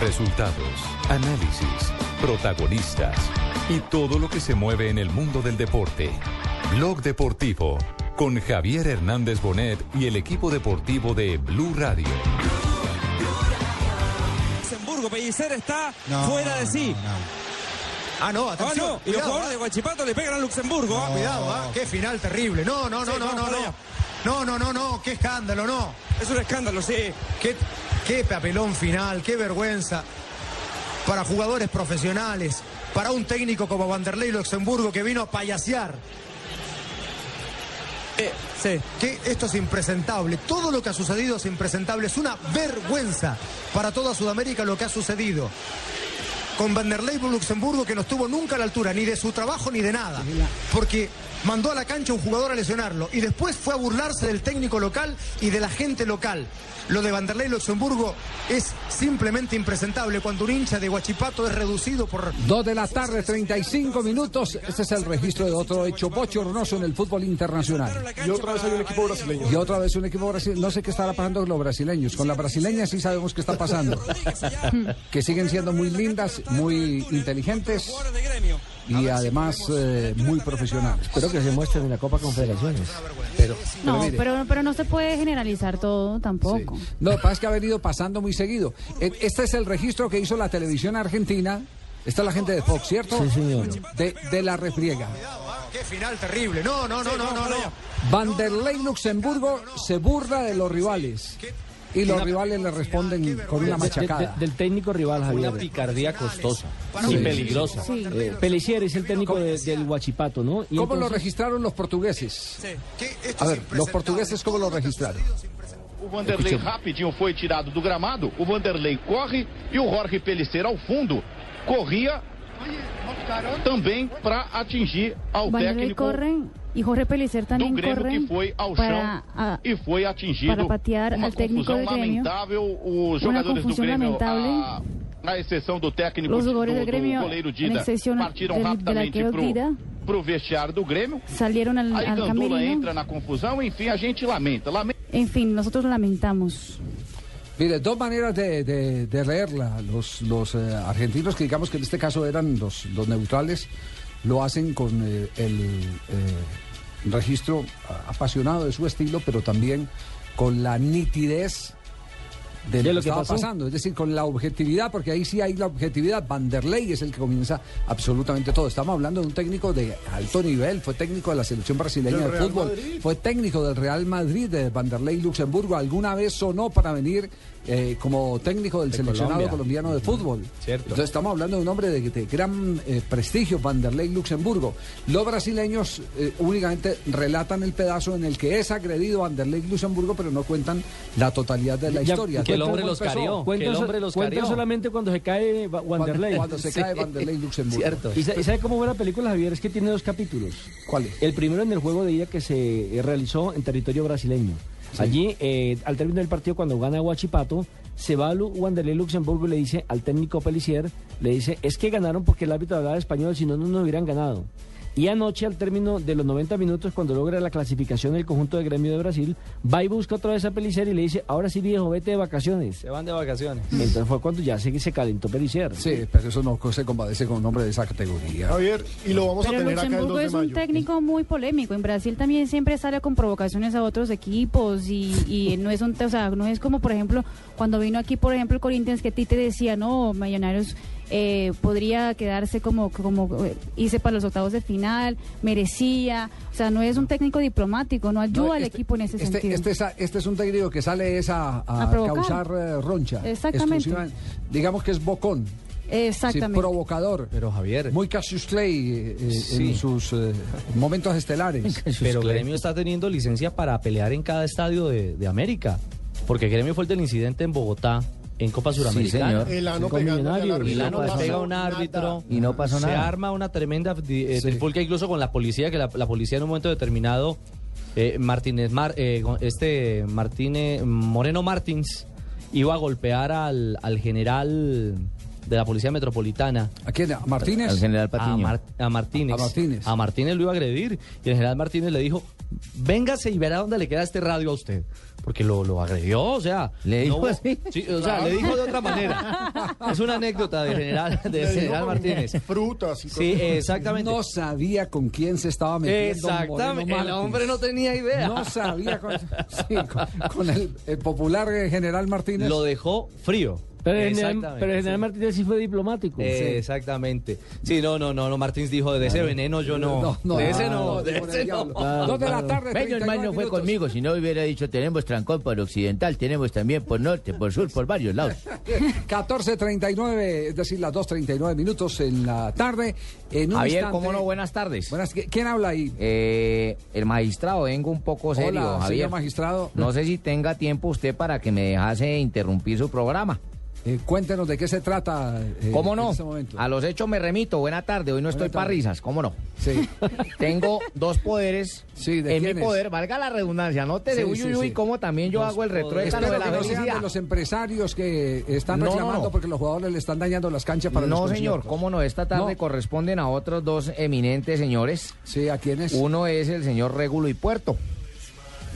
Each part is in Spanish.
Resultados, análisis, protagonistas y todo lo que se mueve en el mundo del deporte. Blog Deportivo con Javier Hernández Bonet y el equipo deportivo de Blue Radio. Luxemburgo, Pellicer está No, fuera de sí. no, no. Ah, no, Ah, atención. no, y los jugadores ah. de Guachipato le pegan a Luxemburgo. No, ah. cuidado, ah, qué final terrible. No, no, no, Sí, no, no, no. No, no, no, no, qué escándalo, no. Es un escándalo, sí. Qué, qué papelón final, qué vergüenza. Para jugadores profesionales, para un técnico como Vanderlei Luxemburgo que vino a payasear. Eh, sí. Que esto es impresentable. Todo lo que ha sucedido es impresentable. Es una vergüenza para toda Sudamérica lo que ha sucedido. Con Vanderlei Luxemburgo que no estuvo nunca a la altura ni de su trabajo ni de nada. Porque mandó a la cancha a un jugador a lesionarlo y después fue a burlarse del técnico local y de la gente local. Lo de Vanderlei Luxemburgo es simplemente impresentable cuando un hincha de Guachipato es reducido por Dos de la tarde, 35 minutos. Este es el registro de otro hecho bochornoso en el fútbol internacional. Y otra vez hay un equipo brasileño. Y otra vez un equipo brasileño. No sé qué estará pasando con los brasileños. Con las brasileñas sí sabemos qué está pasando. que siguen siendo muy lindas, muy inteligentes. Y además eh, muy profesionales. Espero que se muestren en la Copa Confederaciones. Pero, pero No, mire, pero, pero no se puede generalizar todo tampoco. Sí. No, lo que pasa es que ha venido pasando muy seguido. E- Este es el registro que hizo la televisión argentina. Esta es la gente de Fox, ¿cierto? Sí, señor. De, de la refriega. Qué final terrible. No, no, no, no, no, no. Vanderlei Luxemburgo se burla de los rivales. Y los rivales le responden con una machacada. del técnico rival, Javier. Una picardía costosa Sí. y peligrosa. Sí. Eh, Pelicier es el técnico de- del Huachipato, ¿no? Y ¿Cómo lo registraron los portugueses? A es ver, los portugueses, ¿cómo lo registraron? O Vanderlei rapidinho foi tirado do gramado, o Vanderlei corre e o Jorge Pellicer ao fundo corria também para atingir ao Vanderlei técnico corre y Jorge Pelicer do también Grêmio corre que foi ao para, chão a- e foi atingido. para patear Uma al técnico do Grêmio. lamentável, os Uma jogadores do confusão Grêmio, a, lamentável. a exceção do técnico Los do, jugadores del do Grêmio, goleiro en Dida, excepción partiram del- del rapidamente arquero Dida. pro, vestiário do Grêmio. salieron al, Aí al Gandula entra na confusão, enfim, a gente lamenta. lamenta En fin, nosotros lamentamos. Mire, dos maneras de, de- de leerla. Los, los eh, argentinos, que digamos que en este caso eran los, los neutrales, lo hacen con eh, el eh, registro apasionado de su estilo, pero también con la nitidez de lo, que, estaba pasó. pasando, es decir, con la objetividad, porque ahí sí hay la objetividad. Vanderlei es el que comienza absolutamente todo. Estamos hablando de un técnico de alto nivel, fue técnico de la selección brasileña de fútbol, fue técnico del Real Madrid, de Vanderlei Luxemburgo. Alguna vez sonó para venir eh, como técnico del seleccionado Colombia. colombiano de fútbol. Cierto. Entonces estamos hablando de un hombre de, de gran eh, prestigio, Vanderlei Luxemburgo. Los brasileños eh, únicamente relatan el pedazo en el que es agredido Vanderlei Luxemburgo, pero no cuentan la totalidad de la Ya, historia. que el Cuentan hombre los empezó, carió. Cuenta, que el hombre los cuenta carió. solamente cuando se cae Va- Cuando, se Sí. cae Vanderlei Luxemburgo. Cierto. ¿Y, sa- y sabe cómo fue la película, Javier? Es que tiene dos capítulos. ¿Cuál es? El primero en el juego de ida que se realizó en territorio brasileño. Allí, eh, al término del partido, cuando gana Huachipato, se va a Wanderlei Luxemburgo y le dice al técnico Pelicier, le dice, es que ganaron porque el árbitro hablaba español, si no, no nos hubieran ganado. Y anoche, al término de los 90 minutos, cuando logra la clasificación del conjunto de gremio de Brasil, va y busca otra vez a Pelicier y le dice, ahora sí viejo, vete de vacaciones. Se van de vacaciones. Entonces fue cuando ya se, se calentó Pelicier. Sí, pero eso no se compadece con un hombre de esa categoría. Javier, y lo vamos Pero Luxemburgo es un técnico muy polémico. En Brasil también siempre sale con provocaciones a otros equipos y, y no es un, o sea, no es como por ejemplo cuando vino aquí por ejemplo el Corinthians que Tite decía no Millonarios eh, podría quedarse como como eh, irse para los octavos de final merecía, o sea no es un técnico diplomático, no ayuda No, al este- equipo en ese este, sentido. Este es, a- este es un técnico que sale es a, a A provocar. causar eh, roncha. Exactamente. Digamos que es bocón. sí, Exactamente. provocador. Pero Javier, Muy Cassius Clay eh, eh, Sí. en sus eh, momentos estelares. pero Gremio está teniendo licencia para pelear en cada estadio de, de América. Porque Gremio fue el del incidente en Bogotá En Copa Suramericana. señor. Elano Con pegándole al Millonarios. No pega a un nada. árbitro. Y no pasó Se nada. arma una tremenda eh, Sí. incluso con la policía, que la, la policía en un momento determinado, eh, Martínez Mar, eh, este Martínez, Moreno Martins, iba a golpear al, al general de la policía metropolitana. ¿A quién? ¿A Martínez? Al general A, Patiño. Mar- a Martínez. A Martínez. A Martínez lo iba a agredir. Y el general Martínez le dijo, véngase y verá dónde le queda este radio a usted. Porque lo, lo agredió, o sea... ¿Le dijo hubo- así? Sí, o sea, le dijo de otra manera. Es una anécdota del general, dijo general Martínez. Frutas y Sí, cosas. exactamente. No sabía con quién se estaba metiendo. Exactamente. El hombre no tenía idea. No sabía con, sí, con- con el, el popular eh, general Martínez. Lo dejó frío. Pero el general, sí. Martínez sí fue diplomático. Eh, Exactamente. Sí, no, no, no, no, Martínez dijo, de ese veneno yo no. de ese no, de ese no. Dos de la tarde, Menos 39 mal no fue conmigo, si no hubiera dicho tenemos trancón por occidental, tenemos también por norte, por sur, por varios lados. 14.39, es decir, las 2.39 minutos en la tarde. En un Javier, instante- ¿cómo no? Buenas tardes. Buenas, ¿Quién habla ahí? Eh, el magistrado, vengo un poco serio, Hola, Javier. señor magistrado. No sé si tenga tiempo usted para que me dejase interrumpir su programa. Eh, cuéntenos de qué se trata. eh, ¿Cómo no? En este momento. A los hechos me remito. Buena tarde. Hoy no estoy para risas. ¿Cómo no? Sí. Tengo dos poderes Sí, ¿de en mi poder. Valga la redundancia. Sí, uy, sí, uy, uy, sí. cómo también yo hago el retruécano de la que no sean de los empresarios que están No, no, reclamando no. porque los jugadores le están dañando las canchas para No, los señor. ¿Cómo no? Esta tarde No. corresponden a otros dos eminentes señores. Sí, ¿a quiénes? Uno es el señor Régulo y Puerto.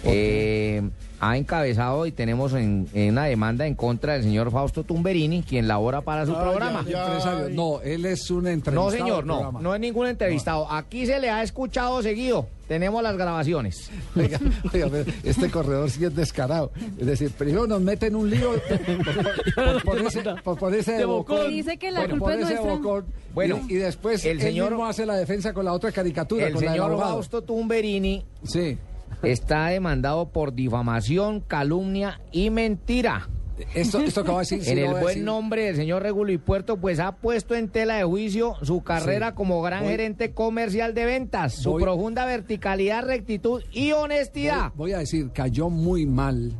Eh, ha encabezado y tenemos en, en una demanda en contra del señor Fausto Tumberini, quien labora para su Ah, programa. ya. No, él es un No, entrevistado. señor, del no. programa. No es ningún entrevistado. Aquí se le ha escuchado seguido. Tenemos las grabaciones. Oiga, oiga, este corredor sí es descarado. Es decir, primero nos mete en un lío por, por ponerse, por ponerse de bocón. bocón. Dice que la Por culpa es bocón. Bueno, y, y después el él señor- mismo hace la defensa con la otra caricatura, El con señor. Fausto Tumberini Sí. Está demandado por difamación, calumnia y mentira. Esto, esto acaba de decir. sí en el buen decir. nombre del señor Regulo y Puerto, pues ha puesto en tela de juicio su carrera Sí. como gran Voy- gerente comercial de ventas, su Voy- profunda verticalidad, rectitud y honestidad. Voy, voy a decir, cayó muy mal.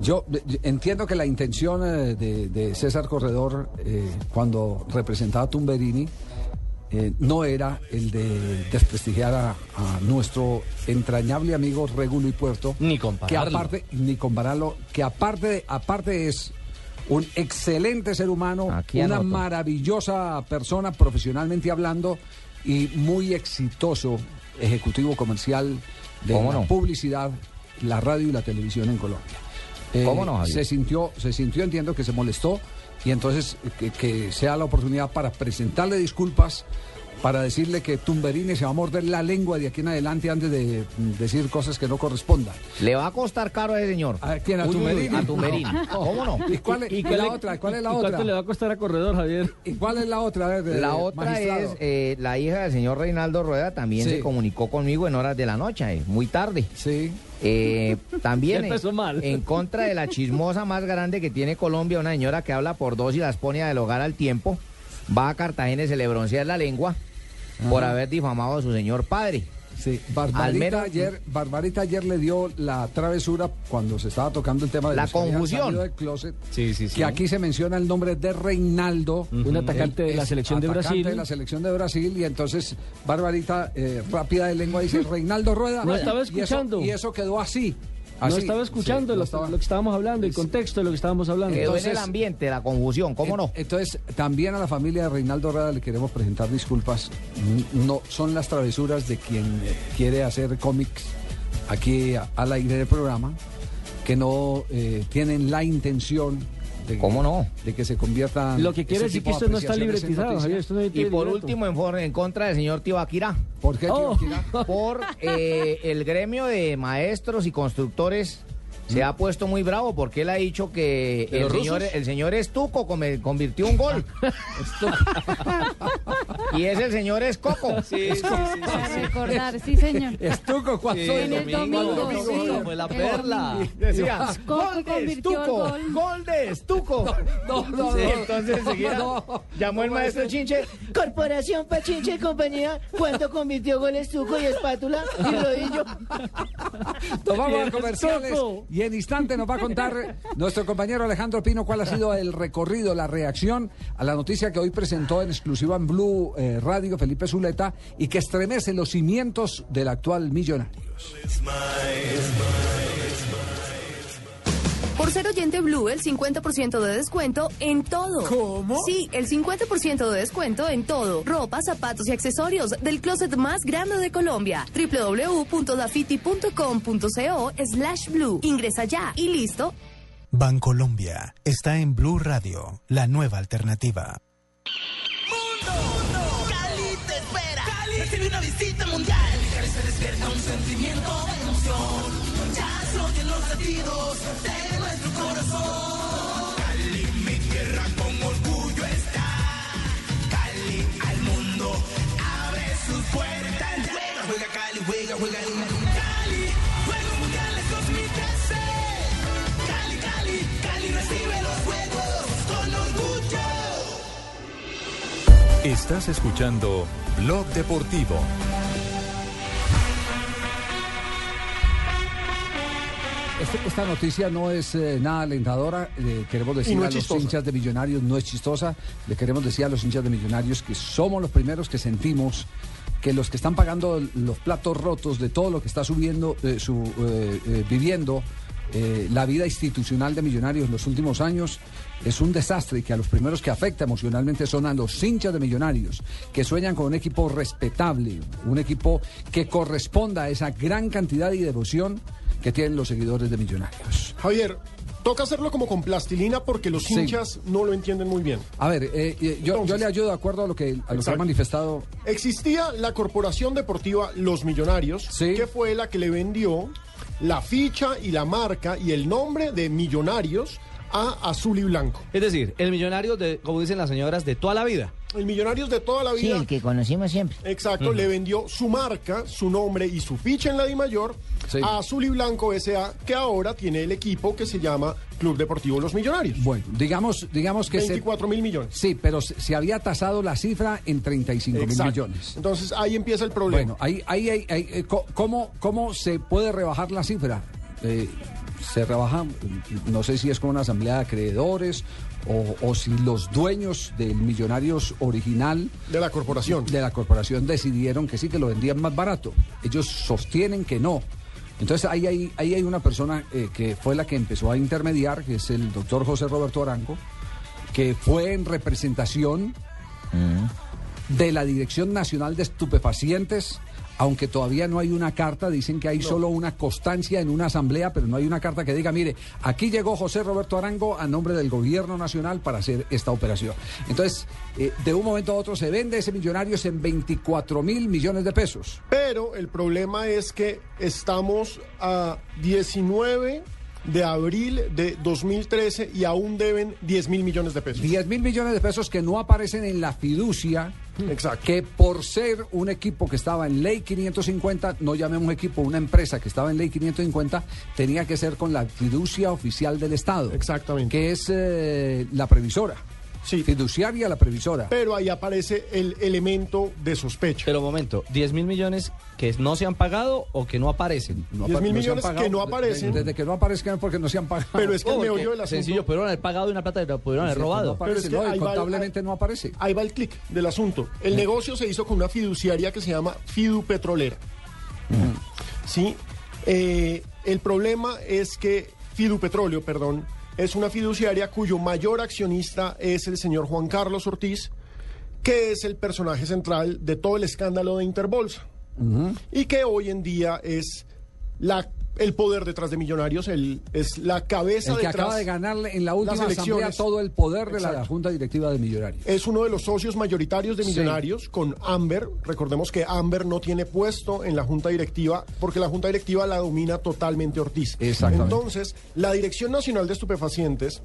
Yo, entiendo que la intención eh, de, de César Corredor eh, cuando representaba a Tumberini eh, no era el de desprestigiar a, a nuestro entrañable amigo Regulo y Puerto. Ni Que compararlo. aparte, ni compararlo, que aparte, aparte es un excelente ser humano, Aquí una anoto. maravillosa persona profesionalmente hablando y muy exitoso ejecutivo comercial de ¿Cómo la no? publicidad, la radio y la televisión en Colombia. Eh, ¿Cómo no, Javier? Se sintió, se sintió, entiendo que se molestó y entonces eh, que, que sea la oportunidad para presentarle disculpas, para decirle que Tumberini se va a morder la lengua de aquí en adelante antes de mm, decir cosas que no correspondan. Le va a costar caro a ese señor. ¿A quién? ¿A Tumberini? A Tumberini. ¿Cómo no? ¿Y cuál es, y cuál la le- otra? ¿Cuál es la ¿Y otra? ¿Cuánto le va a costar a Corredor, Javier? ¿Y cuál es la otra? A ver, de- La otra magistrado. es eh, la hija del señor Reinaldo Rueda, también Sí. se comunicó conmigo en horas de la noche, eh, muy tarde. Sí. Eh, también Empezó en, mal. en contra de la chismosa más grande que tiene Colombia, una señora que habla por dos y las pone a del hogar al tiempo, va a Cartagena y se le broncea la lengua por haber difamado a su señor padre. Sí, Barbarita, ayer, Barbarita ayer le dio la travesura cuando se estaba tocando el tema de La confusión. del closet, Sí, sí, sí. que aquí se menciona el nombre de Reinaldo, Un atacante de la selección de atacante Brasil. de la selección de Brasil y entonces Barbarita eh, rápida de lengua dice Reinaldo Rueda. No estaba Y eso- escuchando. Y eso, quedó así. No así. estaba escuchando Sí, no lo, estaba. lo que estábamos hablando, el contexto de lo que estábamos hablando. Quedó en el Entonces- ambiente, la confusión, ¿cómo no? En- Entonces, también a la familia de Reinaldo Rueda le queremos presentar disculpas. No son las travesuras de quien quiere hacer cómics aquí al aire del programa, que no eh, tienen la intención de, ¿Cómo no? de que se conviertan. Lo que quiere decir que esto no está libretizado, noticias. Javier. Esto no Y por libreto. último, en, for- en contra del señor Tibaquirá. ¿Por qué, Oh. Tibaquirá? por eh, el gremio de maestros y constructores se ha puesto muy bravo porque él ha dicho que ¿De el señor, el señor Estuco come- convirtió un gol. y es el señor Escoco. Sí, sí, sí, recordar, sí, señor. Estuco, ¿cuánto Sí, En el domingo, domingo, sí. fue la perla. Decía, Escoco gol de Estuco, gol. gol de Estuco. No, no, Sí, no. entonces enseguida No, llamó el maestro. Chinche. Corporación Pachinche y compañía, ¿cuánto convirtió gol estuco y espátula y rodillo? Tomamos comerciales Estuco. Y en instante nos va a contar nuestro compañero Alejandro Pino cuál ha sido el recorrido, la reacción a la noticia que hoy presentó en exclusiva en Blue eh, Radio Felipe Zuleta y que estremece los cimientos del actual Millonarios. Por ser oyente Blue, el 50% de descuento en todo. ¿Cómo? Sí, el 50% de descuento en todo. Ropa, zapatos y accesorios del closet más grande de Colombia. www.dafiti.com.co slash blue. Ingresa ya y listo. Bancolombia está en Blue Radio, la nueva alternativa. Estás escuchando Blog Deportivo. Este- esta noticia no es eh, nada alentadora. Le queremos decir no a los chistosa. hinchas de Millonarios, no es chistosa. Le queremos decir a los hinchas de Millonarios que somos los primeros que sentimos que los que están pagando los platos rotos de todo lo que está subiendo, eh, su, eh, eh, viviendo eh, la vida institucional de Millonarios en los últimos años es un desastre y que a los primeros que afecta emocionalmente son a los hinchas de Millonarios, que sueñan con un equipo respetable, un equipo que corresponda a esa gran cantidad y devoción que tienen los seguidores de Millonarios. Javier, toca hacerlo como con plastilina porque los Sí. hinchas no lo entienden muy bien. A ver, eh, eh, yo, yo le ayudo de acuerdo a lo que, a lo que ha manifestado. Existía la Corporación Deportiva Los Millonarios, que fue la que le vendió la ficha y la marca y el nombre de Millonarios a Azul y Blanco. Es decir, el millonario, de, como dicen las señoras, de toda la vida. El Millonarios de toda la Sí, vida. el que conocimos siempre. Exacto, le vendió su marca, su nombre y su ficha en la Di Mayor a Azul y Blanco S.A., que ahora tiene el equipo que se llama Club Deportivo Los Millonarios. Bueno, digamos, digamos que... se- 24 mil millones. Sí, pero se, se había tasado la cifra en 35 mil millones. Entonces ahí empieza el problema. Bueno, ahí, ahí, ahí, ahí, eh, ¿cómo, ¿cómo se puede rebajar la cifra? Eh, se rebaja, no sé si es con una asamblea de acreedores o, o si los dueños del Millonarios original de la corporación de la corporación decidieron que sí que lo vendían más barato. Ellos sostienen que no. Entonces ahí hay, ahí hay una persona eh, que fue la que empezó a intermediar, que es el doctor José Roberto Arango, que fue en representación de la Dirección Nacional de Estupefacientes, aunque todavía no hay una carta, dicen que hay solo una constancia en una asamblea, pero no hay una carta que diga, mire, aquí llegó José Roberto Arango a nombre del gobierno nacional para hacer esta operación. Entonces, eh, de un momento a otro se vende ese Millonarios en 24 mil millones de pesos. Pero el problema es que estamos a 19 de abril de 2013 y aún deben 10 mil millones de pesos. 10 mil millones de pesos que no aparecen en la fiducia. Exacto. Que por ser un equipo que estaba en ley 550, no llamemos equipo, una empresa que estaba en ley 550, tenía que ser con la fiducia oficial del Estado. Exactamente. Que es eh, la previsora. Sí. Fiduciaria la previsora. Pero ahí aparece el elemento de sospecha. Pero momento, 10 mil millones que no se han pagado o que no aparecen. No 10 mil no millones pagado que no aparecen. Desde que no aparezcan porque no se han pagado. Pero es que el Oh, meollo porque del asunto... Sencillo, pudieron haber pagado y una plata la pudieron haber Sí, robado. no aparece, Pero es que no, va- contablemente no aparece. Ahí va el clic del asunto. El negocio se hizo con una fiduciaria que se llama Fidu Petrolera. Sí. Eh, el problema es que Fidu Petróleo, perdón, es una fiduciaria cuyo mayor accionista es el señor Juan Carlos Ortiz, que es el personaje central de todo el escándalo de Interbolsa. Y que hoy en día es la, el poder detrás de Millonarios, el, es la cabeza El que detrás acaba de ganarle en la última asamblea todo el poder de la. Junta Directiva de Millonarios. Es uno de los socios mayoritarios de Sí. Millonarios con Amber. Recordemos que Amber no tiene puesto en la junta directiva porque la junta directiva la domina totalmente Ortiz. Exactamente. Entonces, la Dirección Nacional de Estupefacientes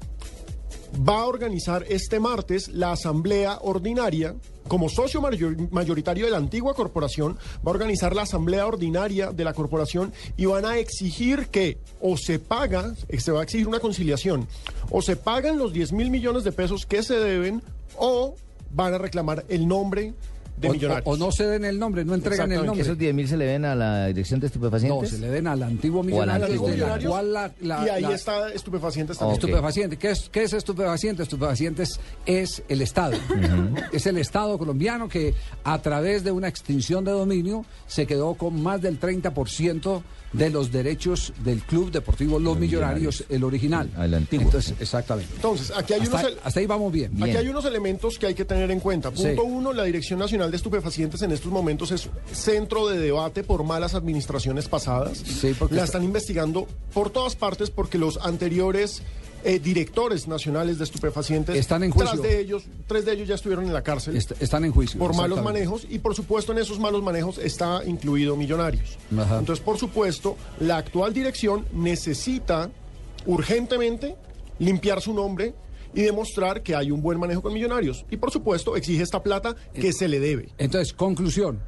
va a organizar este martes la asamblea ordinaria. Como socio mayor- mayoritario de la antigua corporación, va a organizar la asamblea ordinaria de la corporación y van a exigir que o se paga, se va a exigir una conciliación, o se pagan los 10 mil millones de pesos que se deben o van a reclamar el nombre de o, Millonarios. o- o no ceden el nombre, no entregan el nombre. ¿Esos 10 mil se le ven a la dirección de No, estupefacientes? se le den al antiguo al millonario, antiguo de la Millonarios, cual la- la- y ahí la- está estupefacientes también. Estupefaciente. ¿Qué es, ¿Qué es estupefaciente? Estupefacientes es el Estado. Es el Estado colombiano que a través de una extinción de dominio se quedó con más del 30% de los derechos del Club Deportivo Los, Millonarios, el original. El antiguo. Entonces, exactamente. Entonces, aquí hay hasta, unos... hasta ahí vamos bien. Aquí hay unos elementos que hay que tener en cuenta. Sí. Punto uno, la Dirección Nacional de Estupefacientes en estos momentos es centro de debate por malas administraciones pasadas. Sí, porque la está- están investigando por todas partes porque los anteriores eh, directores nacionales de estupefacientes Están en tras juicio. de ellos, tres de ellos ya estuvieron en la cárcel Est- están en juicio. por malos manejos y por supuesto en esos malos manejos está incluido Millonarios. Ajá. Entonces, por supuesto, la actual dirección necesita urgentemente limpiar su nombre y demostrar que hay un buen manejo con Millonarios. Y por supuesto, exige esta plata que se le debe. Entonces, conclusión.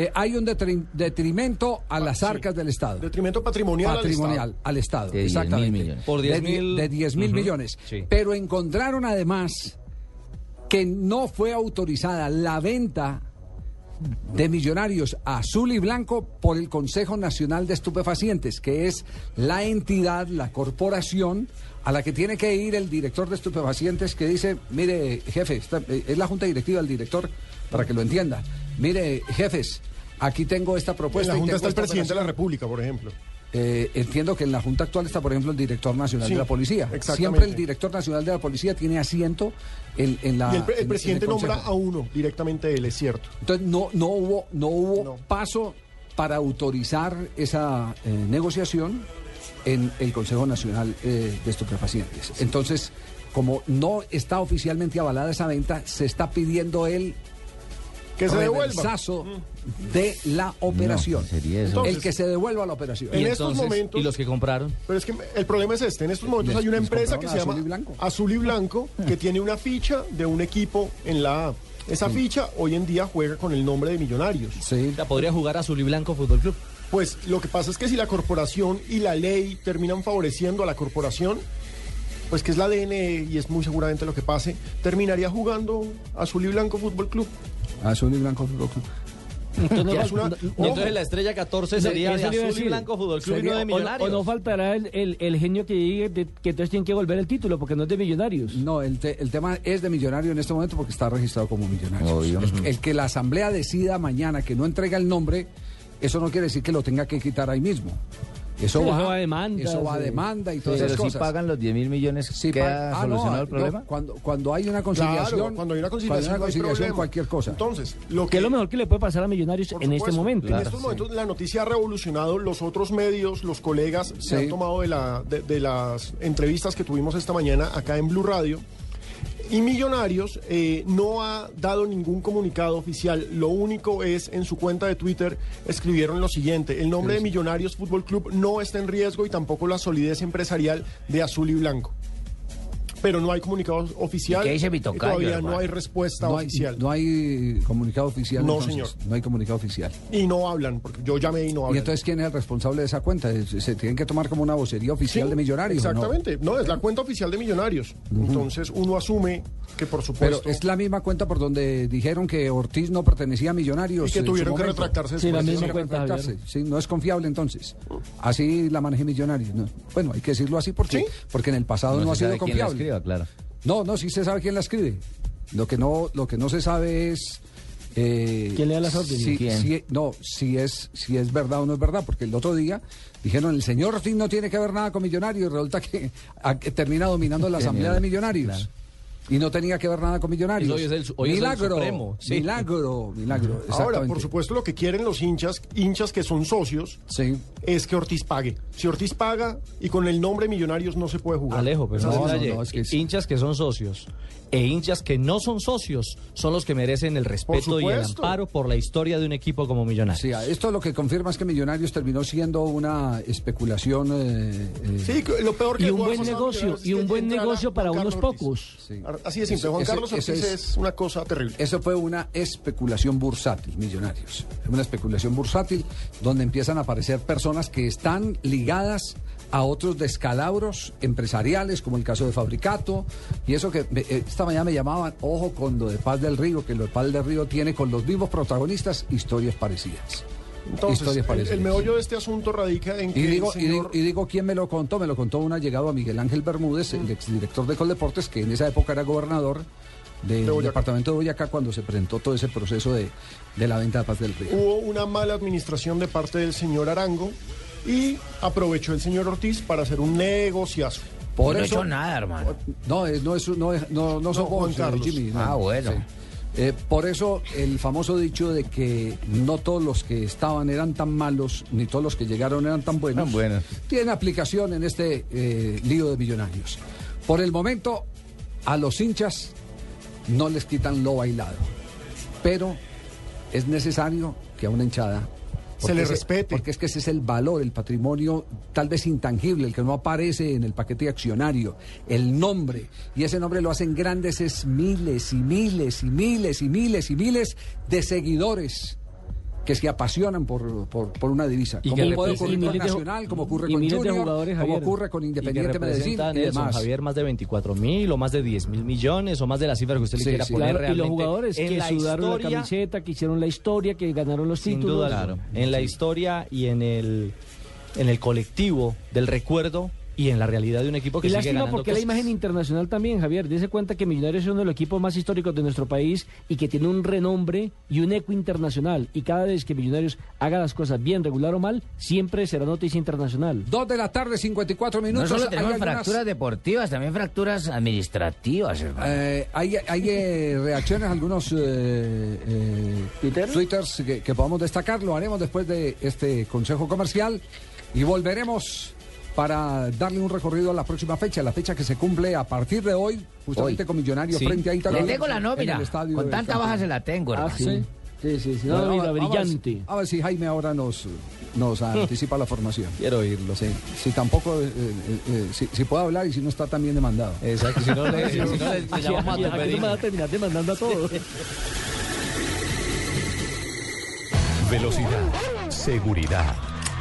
Eh, hay un detri- detrimento a las arcas del Estado. Detrimento patrimonial, patrimonial al Estado. De 10.000 exactamente. millones. Por De 10.000 die- de 10 mil millones. Sí. Pero encontraron además que no fue autorizada la venta de millonarios a azul y blanco por el Consejo Nacional de Estupefacientes, que es la entidad, la corporación a la que tiene que ir el director de estupefacientes que dice, mire, jefe, esta- eh, es la junta directiva, el director, para que lo entienda, mire, jefes, aquí tengo esta En propuesta. la y Junta está el presidente de la operación". República, por ejemplo. Eh, entiendo que en la Junta actual está, por ejemplo, el director nacional Sí, de la policía. exactamente. Siempre el director nacional de la policía tiene asiento en, en la. y el, pre- el en- en presidente nombra a uno directamente él, es cierto. Entonces no, no hubo, no hubo No. paso para autorizar esa eh, negociación en el Consejo Nacional eh, de Estupefacientes. Entonces, como no está oficialmente avalada esa venta, se está pidiendo el Que se devuelva. De la operación. sería eso. Entonces- el que se devuelva la operación. En Y estos entonces, momentos- ¿Y los que compraron? Pero es que el problema es este. En estos momentos Les- hay una empresa que se llama Azul y Blanco. Azul y Blanco, que tiene una ficha de un equipo en la A. Esa ficha hoy en día juega con el nombre de Millonarios. Sí. Sea, podría jugar Azul y Blanco Fútbol Club. Pues lo que pasa es que si la corporación y la ley terminan favoreciendo a la corporación, pues que es la DNE y es muy seguramente lo que pase, terminaría jugando Azul y Blanco Fútbol Club. Azul y Blanco Fútbol Club. Entonces, no no- Y la estrella 14 sería de Azul y. Blanco Fútbol Club y Sería- no de o, no- Millonarios. o no faltará el, el- el genio que diga de- que entonces tienen que volver el título porque no es de millonarios. No, el, te- el tema es de millonario en este momento porque está registrado como millonario. El que la asamblea decida mañana que no entrega el nombre, eso no quiere decir que lo tenga que quitar ahí mismo. Eso, va, eso va a demanda, Eso va a demanda y todas Pero esas si cosas. pagan los 10 mil millones, Sí, ¿queda ah, no, solucionado el no, problema? cuando, cuando hay una conciliación, Claro, cuando hay una conciliación, cuando hay una no hay conciliación, cualquier cosa. Entonces, lo Que que es lo mejor que le puede pasar a millonarios en este momento. En estos momentos la noticia ha revolucionado los otros medios, los colegas se han tomado de, la, de, de las entrevistas que tuvimos esta mañana acá en Blue Radio. Y Millonarios eh, no ha dado ningún comunicado oficial. Lo único es en su cuenta de Twitter escribieron lo siguiente: el nombre de Millonarios Fútbol Club no está en riesgo y tampoco la solidez empresarial de Azul y Blanco. Pero no hay comunicado oficial. ¿Y qué dice mi tocayo, Todavía no hay respuesta no, hay, oficial. no hay comunicado oficial. No, entonces. señor. No hay comunicado oficial. Y no hablan, porque yo llamé y no hablan. Y entonces, ¿quién es el responsable de esa cuenta? Se tienen que tomar como una vocería oficial Sí, de millonarios. ¿o no? Exactamente, ¿no? es la cuenta oficial de Millonarios. Entonces uno asume que por Pero supuesto es la misma cuenta por donde dijeron que Ortiz no pertenecía a Millonarios. Y que tuvieron que retractarse Sí, la misma cuenta. Sí, no es confiable entonces. Así la maneje Millonarios. ¿no? Bueno, hay que decirlo así porque, Sí. porque en el pasado no, ha se sido confiable. Claro. No, no, sí se sabe quién la escribe. Lo que no, lo que no se sabe es eh, ¿Quién le da las órdenes? si- ¿Quién? si- no, si es, si es verdad o no es verdad, porque el otro día dijeron el señor Ortiz no tiene que ver nada con Millonarios y resulta que, a- termina dominando la asamblea de Millonarios. Y no tenía que ver nada con Millonarios. Hoy es el hoy es el milagro, Supremo, sí. milagro, milagro. Ahora, por supuesto, lo que quieren los hinchas, hinchas que son socios, Sí. es que Ortiz pague. Si Ortiz paga y con el nombre Millonarios no se puede jugar. Alejo, pero no, detalle. no, es que sí. hinchas que son socios e hinchas que no son socios son los que merecen el respeto y el amparo por la historia de un equipo como Millonarios. Sí, esto lo que confirma es que Millonarios terminó siendo una especulación. eh, eh, Sí, lo peor que Y un buen negocio, y un buen negocio para unos pocos. sí. Así de simple, Juan Ese- Carlos Ortiz es- es una cosa terrible. Eso fue una especulación bursátil, millonarios. Una especulación bursátil donde empiezan a aparecer personas que están ligadas a otros descalabros empresariales, como el caso de Fabricato, y eso que me- eh, esta mañana me llamaban, ojo con lo de Paz del Río, que lo de Paz del Río tiene con los mismos protagonistas historias parecidas. Entonces, historias el, parecidas. el meollo de este asunto radica en que Y digo, el y, digo, señor... y digo quién me lo contó, me lo contó un allegado a Miguel Ángel Bermúdez, el exdirector de Coldeportes, que en esa época era gobernador del De departamento de Boyacá cuando se presentó todo ese proceso de, de la venta de Paz del Río. Hubo una mala administración de parte del señor Arango y aprovechó el señor Ortiz para hacer un negociazo. Por no he eso- hecho nada, hermano. No, es- no, es, no, es- no, no somos Juan eh, Carlos. Jimmy, no. Ah, bueno. Sí. Eh, por eso el famoso dicho de que no todos los que estaban eran tan malos, ni todos los que llegaron eran tan buenos, Tan buenos. tiene aplicación en este eh, lío de millonarios. Por el momento, a los hinchas no les quitan lo bailado, pero es necesario que a una hinchada Se le respete. Porque es que ese es el valor, el patrimonio tal vez intangible, el que no aparece en el paquete accionario, el nombre. Y ese nombre lo hacen grandes es miles y miles y miles y miles y miles de seguidores que se apasionan por, por, por una divisa. Y como que puede ocurrir y con de- Nacional, como ocurre y con Junior, jugadores, como Javier. ocurre con Y Independiente Medellín representan y eso, demás. Javier, más de 24 mil o más de 10 mil millones o más de la cifra que usted Sí, le quiera sí. poner Claro, y realmente. los jugadores en que la sudaron la historia, camiseta, que hicieron la historia, que ganaron los Sin títulos. duda, claro. En la historia y en el, en el colectivo del recuerdo y en la realidad de un equipo que Y sigue lástima ganando porque la cosas. pues. imagen internacional también, Javier. Dese cuenta que Millonarios es uno de los equipos más históricos de nuestro país y que tiene un renombre y un eco internacional. Y cada vez que Millonarios haga las cosas bien, regular o mal, siempre será noticia internacional. Dos de la tarde, 54 No minutos. solo Hay tenemos algunas- fracturas deportivas, también fracturas administrativas, hermano. Eh, hay hay eh, reacciones, algunos eh, eh, twitters que, que podamos destacar. Lo haremos después de este consejo comercial y volveremos para darle un recorrido a la próxima fecha, la fecha que se cumple a partir de hoy, justamente Hoy. con Millonarios Sí. frente a Italia. Le tengo la nómina. Con tanta baja se la tengo, Ah, hermano. sí. Sí, sí, sí. Vamos a ver si- brillante. A ver si Jaime ahora nos, nos anticipa la formación. Quiero oírlo. Sí. Si tampoco, eh, eh, eh, si, si puede hablar y si no está tan bien demandado. Exacto, si no le, si no le- le Aquí, aquí- a terminar demandando a todos. Velocidad, seguridad,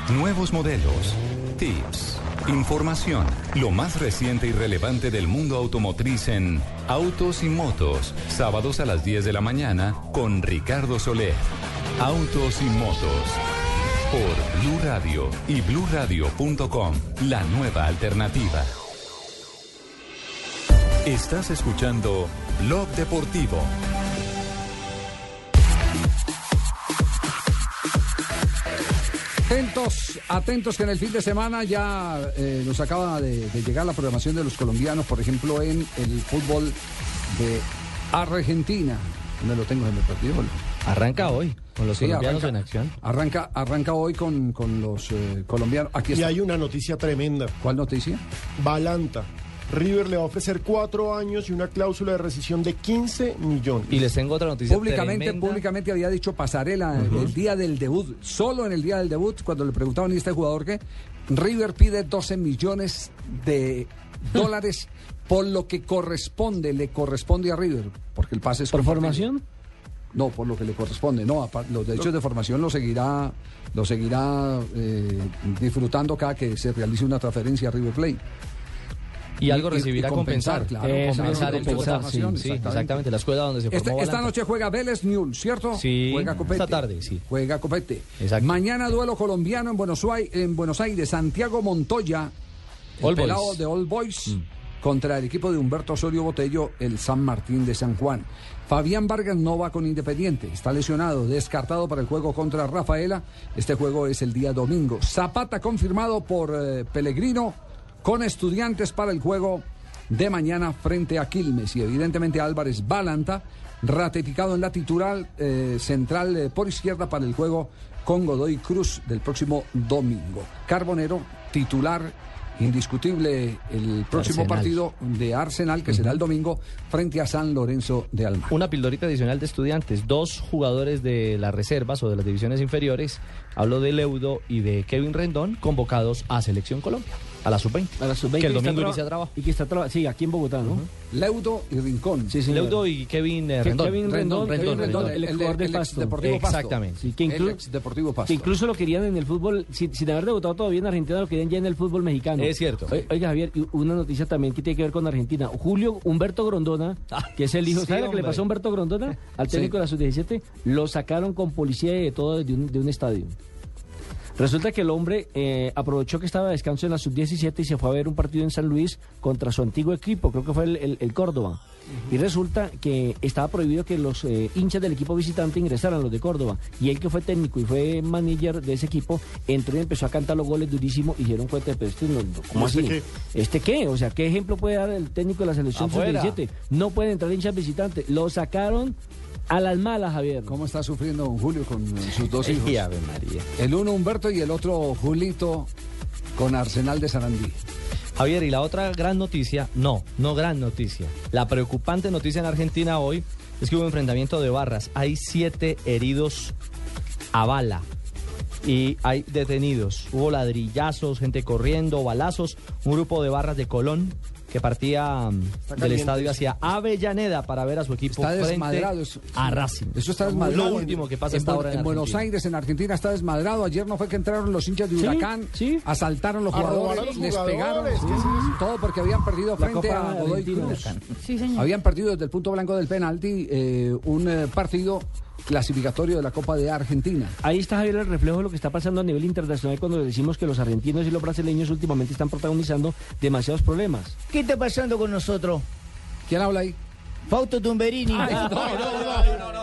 nuevos modelos, tips, información, lo más reciente y relevante del mundo automotriz en Autos y Motos, sábados a las 10 de la mañana con Ricardo Soler. Autos y Motos por Blue Radio y bluradio.com, la nueva alternativa. Estás escuchando Blog Deportivo. Atentos, atentos que en el fin de semana ya eh, nos acaba de, de llegar la programación de los colombianos, por ejemplo, en el fútbol de Argentina. ¿Dónde lo tengo? ¿Se me perdió? Arranca hoy con los Sí, colombianos arranca- en acción. Arranca, arranca hoy con, con los eh, colombianos. Aquí Y está. hay una noticia tremenda. ¿Cuál noticia? Balanta. River le va a ofrecer cuatro años y una cláusula de rescisión de 15 millones. Y les tengo otra noticia Públicamente, tremenda. públicamente había dicho Pasarela el día del debut, solo en el día del debut, cuando le preguntaban, ¿y este jugador qué? River pide 12 millones de dólares por lo que corresponde, le corresponde a River, porque el pase es ¿Por formación? No, por lo que le corresponde. No, los derechos de formación lo seguirá, lo seguirá eh, disfrutando cada que se realice una transferencia a River Plate. Y algo recibirá y compensar. compensar, claro, compensar el Bogotá, sí, sí, exactamente. la escuela donde se Este- formó esta Balanta. noche juega Vélez Newell, ¿cierto? Sí, juega Copete. esta tarde, sí. Juega Copete. Exacto. Mañana duelo colombiano en Buenos, Aires, en Buenos Aires. Santiago Montoya, el pelado. Mm. de All Boys, contra el equipo de Humberto Osorio Botello, el San Martín de San Juan. Fabián Vargas no va con Independiente, está lesionado, descartado para el juego contra Rafaela. Este juego es el día domingo. Zapata confirmado por eh, Pellegrino con estudiantes para el juego de mañana frente a Quilmes y evidentemente Álvarez Balanta ratificado en la titular eh, central eh, por izquierda para el juego con Godoy Cruz del próximo domingo. Carbonero titular indiscutible el próximo Arsenal. partido de Arsenal que será el domingo frente a San Lorenzo de Almagro. Una pildorita adicional de estudiantes. Dos jugadores de las reservas o de las divisiones inferiores Hablo de Leudo y de Kevin Rendón, convocados a Selección Colombia, a la sub-20. A la sub-20 Que el domingo inicia trabajo. Y que está traba- sí, aquí en Bogotá, ¿no? Leudo y Rincón. Sí, señor. Leudo y Kevin eh, Rendón. Kevin Rendón, Kevin Rendón, el, el- jugador de el Pasto. Exactamente. Sí, que, El inclu- exdeportivo Pasto. que incluso lo querían en el fútbol, sin, sin haber debutado todavía en Argentina, lo querían ya en el fútbol mexicano. Es cierto. O- Oiga, Javier, y una noticia también que tiene que ver con Argentina. Julio Humberto Grondona, que es el hijo, sí, ¿sabe lo que le pasó a Humberto Grondona? Al técnico de la sub-17, lo sacaron con policía y de todo de un, de un estadio. Resulta que el hombre eh, aprovechó que estaba de descanso en la sub-17 y se fue a ver un partido en San Luis contra su antiguo equipo, creo que fue el, el- el Córdoba. Y resulta que estaba prohibido que los eh, hinchas del equipo visitante ingresaran, los de Córdoba. Y él que fue técnico y fue manager de ese equipo, entró y empezó a cantar los goles durísimo y dieron cuenta de, pero este no- ¿cómo ¿Y este así? qué? ¿Este qué? O sea, ¿qué ejemplo puede dar el técnico de la selección Afuera. sub-17? No pueden entrar hinchas visitantes. Lo sacaron a las malas, Javier. ¿Cómo está sufriendo don Julio con sus dos hijos? Ay, Ave María. El uno Humberto y el otro Julito con Arsenal de Sarandí. Javier, y la otra gran noticia, no, no gran noticia. La preocupante noticia en Argentina hoy es que hubo enfrentamiento de barras. Hay siete heridos a bala y hay detenidos. Hubo ladrillazos, gente corriendo, balazos. Un grupo de barras de Colón que partía mm, del estadio hacia Avellaneda para ver a su equipo Está frente desmadrado. Eso, a Racing. Eso está desmadrado. Lo último que pasa en, hasta Bu- ahora en, en Buenos. Aires, en Argentina, está desmadrado. Ayer no fue que entraron los hinchas de Sí, Huracán, sí. asaltaron los a jugadores, los les jugadores, pegaron. Todo porque habían perdido La frente Copa a Godoy. Cruz. Sí, señor. Habían perdido desde el punto blanco del penalti eh, un eh, partido clasificatorio de la Copa de Argentina. Ahí está Javier el reflejo de lo que está pasando a nivel internacional cuando decimos que los argentinos y los brasileños últimamente están protagonizando demasiados problemas. ¿Qué está pasando con nosotros? ¿Quién habla ahí? Fausto Tumberini.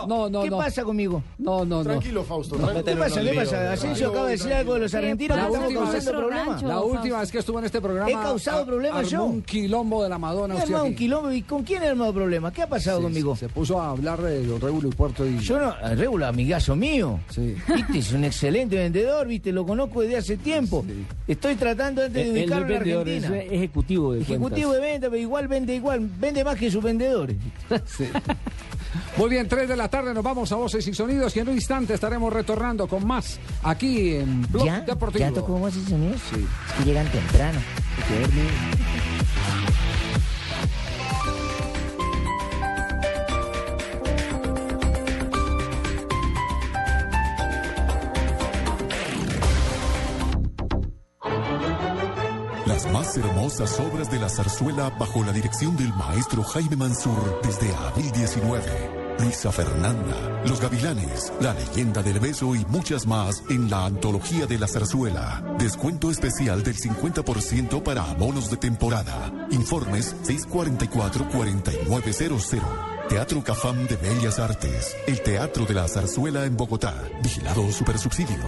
No, no, ¿Qué no. pasa conmigo? No, no, no. Tranquilo, Fausto. ¿Qué tranquilo. pasa? ¿Qué pasa? Asensio acaba de decir algo de los argentinos que La estamos última causando vez- problemas. La última vez que estuvo en este programa. He causado a- problemas yo. un quilombo de la Madonna. He usted armado un quilombo. ¿Y con quién he armado problemas? ¿Qué ha pasado Sí, conmigo? Se puso a hablar de los Regulo y Puerto y. Yo no, Regula, amigazo mío. Sí. Viste, es un excelente vendedor, viste, lo conozco desde hace tiempo. Estoy tratando antes de no ubicarlo en vendedor, es Argentina. ejecutivo de Ejecutivo de venta, pero igual vende igual, vende más que sus vendedores. Sí. Muy bien, 3 de la tarde nos vamos a Voces y Sonidos y en un instante estaremos retornando con más aquí en Blog ¿Ya? Deportivo. ¿Ya tocó voces y sonidos? Sí. Es que llegan temprano. Más hermosas obras de la zarzuela bajo la dirección del maestro Jaime Mansur desde abril 19. Luisa Fernanda, Los Gavilanes, La leyenda del beso y muchas más en la antología de la zarzuela. Descuento especial del 50% para abonos de temporada. Informes 644-4900. Teatro Cafam de Bellas Artes. El Teatro de la Zarzuela en Bogotá. Vigilado Supersubsidio.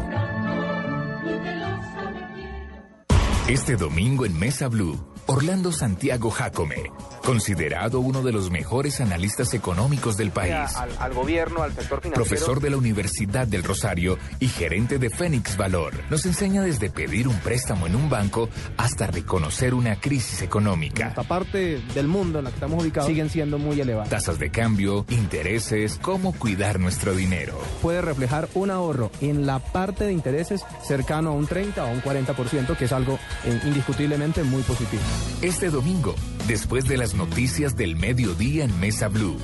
Este domingo en Mesa Blue, Orlando Santiago Jacome, considerado uno de los mejores analistas económicos del país, al, al gobierno, al sector financiero. profesor de la Universidad del Rosario y gerente de Fénix Valor, nos enseña desde pedir un préstamo en un banco hasta reconocer una crisis económica. Esta parte del mundo en la que estamos ubicados siguen siendo muy elevadas. Tasas de cambio, intereses, cómo cuidar nuestro dinero. Puede reflejar un ahorro en la parte de intereses cercano a un 30 o un 40%, que es algo eh, indiscutiblemente muy positivo. Este domingo, después de las noticias del mediodía en Mesa Blue,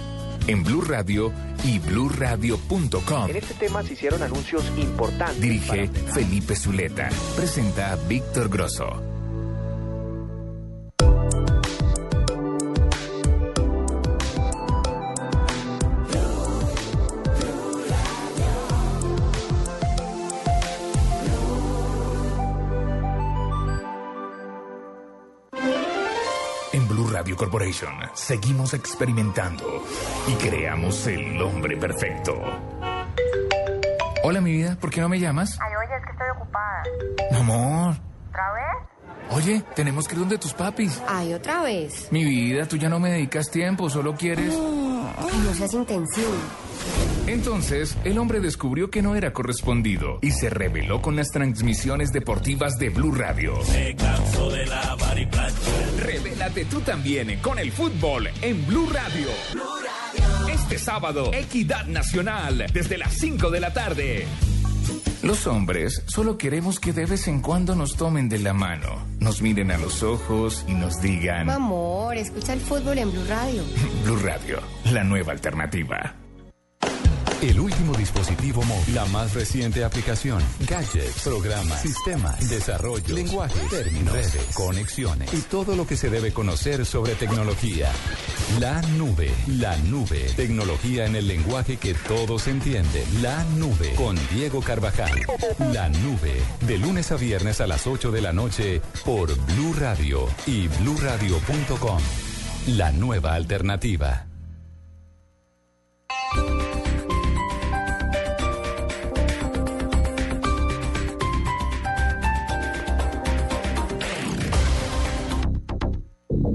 en Blue Radio y bluradio.com. En este tema se hicieron anuncios importantes. Dirige Felipe Zuleta. Presenta Víctor Grosso. Radio Corporation seguimos experimentando y creamos el hombre perfecto. Hola, mi vida, ¿por qué no me llamas? Ay, oye, es que estoy ocupada. Amor. ¿Otra vez? Oye, tenemos que ir donde tus papis. Ay, otra vez. Mi vida, tú ya no me dedicas tiempo, solo quieres... Ay, no seas intensivo. Entonces, el hombre descubrió que no era correspondido y se rebeló con las transmisiones deportivas de Blue Radio. Me canso de lavar y planchar. Revélate tú también con el fútbol en Blue Radio. Este sábado, Equidad Nacional, desde las 5 de la tarde. Los hombres solo queremos que de vez en cuando nos tomen de la mano, nos miren a los ojos y nos digan Amor, escucha el fútbol en Blue Radio. Blue Radio, la nueva alternativa. El último dispositivo móvil, la más reciente aplicación, gadgets, programas, sistemas, desarrollo, lenguaje, términos, redes, conexiones y todo lo que se debe conocer sobre tecnología. La nube, la nube, tecnología en el lenguaje que todos entienden. La nube con Diego Carvajal. La nube, de lunes a viernes a las 8 de la noche por Blue Radio y bluradio.com. La nueva alternativa.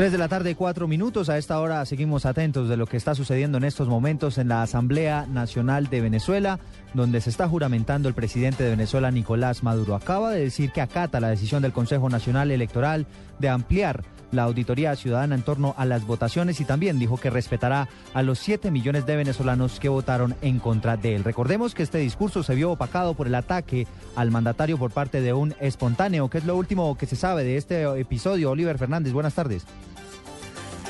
3 de la tarde, cuatro minutos. A esta hora seguimos atentos de lo que está sucediendo en estos momentos en la Asamblea Nacional de Venezuela, donde se está juramentando el presidente de Venezuela, Nicolás Maduro. Acaba de decir que acata la decisión del Consejo Nacional Electoral de ampliar la auditoría ciudadana en torno a las votaciones y también dijo que respetará a los 7 millones de venezolanos que votaron en contra de él. Recordemos que este discurso se vio opacado por el ataque al mandatario por parte de un espontáneo, que es lo último que se sabe de este episodio. Oliver Fernández, buenas tardes.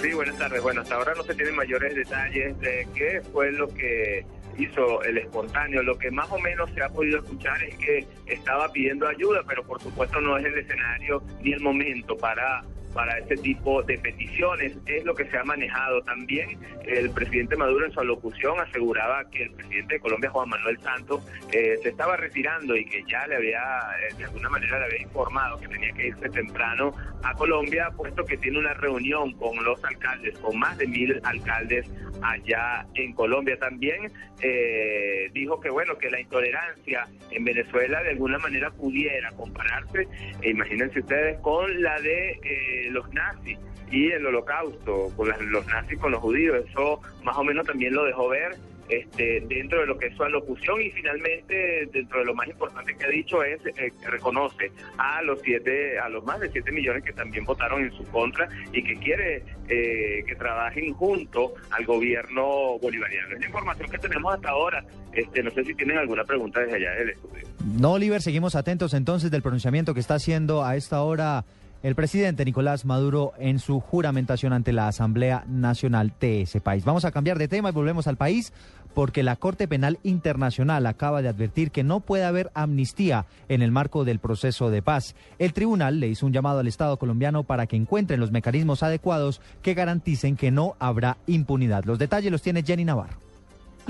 Sí, buenas tardes. Bueno, hasta ahora no se tienen mayores detalles de qué fue lo que hizo el espontáneo. Lo que más o menos se ha podido escuchar es que estaba pidiendo ayuda, pero por supuesto no es el escenario ni el momento para para este tipo de peticiones. Es lo que se ha manejado. También el presidente Maduro en su alocución aseguraba que el presidente de Colombia, Juan Manuel Santos, eh, se estaba retirando y que ya le había, eh, de alguna manera, le había informado que tenía que irse temprano a Colombia, puesto que tiene una reunión con los alcaldes, con más de mil alcaldes allá en Colombia. También eh, dijo que, bueno, que la intolerancia en Venezuela de alguna manera pudiera compararse, e imagínense ustedes, con la de eh, los nazis y el holocausto, con las- los nazis con los judíos. Eso más o menos también lo dejó ver este, dentro de lo que es su alocución y finalmente dentro de lo más importante que ha dicho es eh, que reconoce a los siete a los más de 7 millones que también votaron en su contra y que quiere eh, que trabajen junto al gobierno bolivariano. Es la información que tenemos hasta ahora. Este, no sé si tienen alguna pregunta desde allá del estudio. No, Oliver, seguimos atentos entonces del pronunciamiento que está haciendo a esta hora el presidente Nicolás Maduro en su juramentación ante la Asamblea Nacional de ese país. Vamos a cambiar de tema y volvemos al país porque la Corte Penal Internacional acaba de advertir que no puede haber amnistía en el marco del proceso de paz. El tribunal le hizo un llamado al Estado colombiano para que encuentren los mecanismos adecuados que garanticen que no habrá impunidad. Los detalles los tiene Jenny Navarro.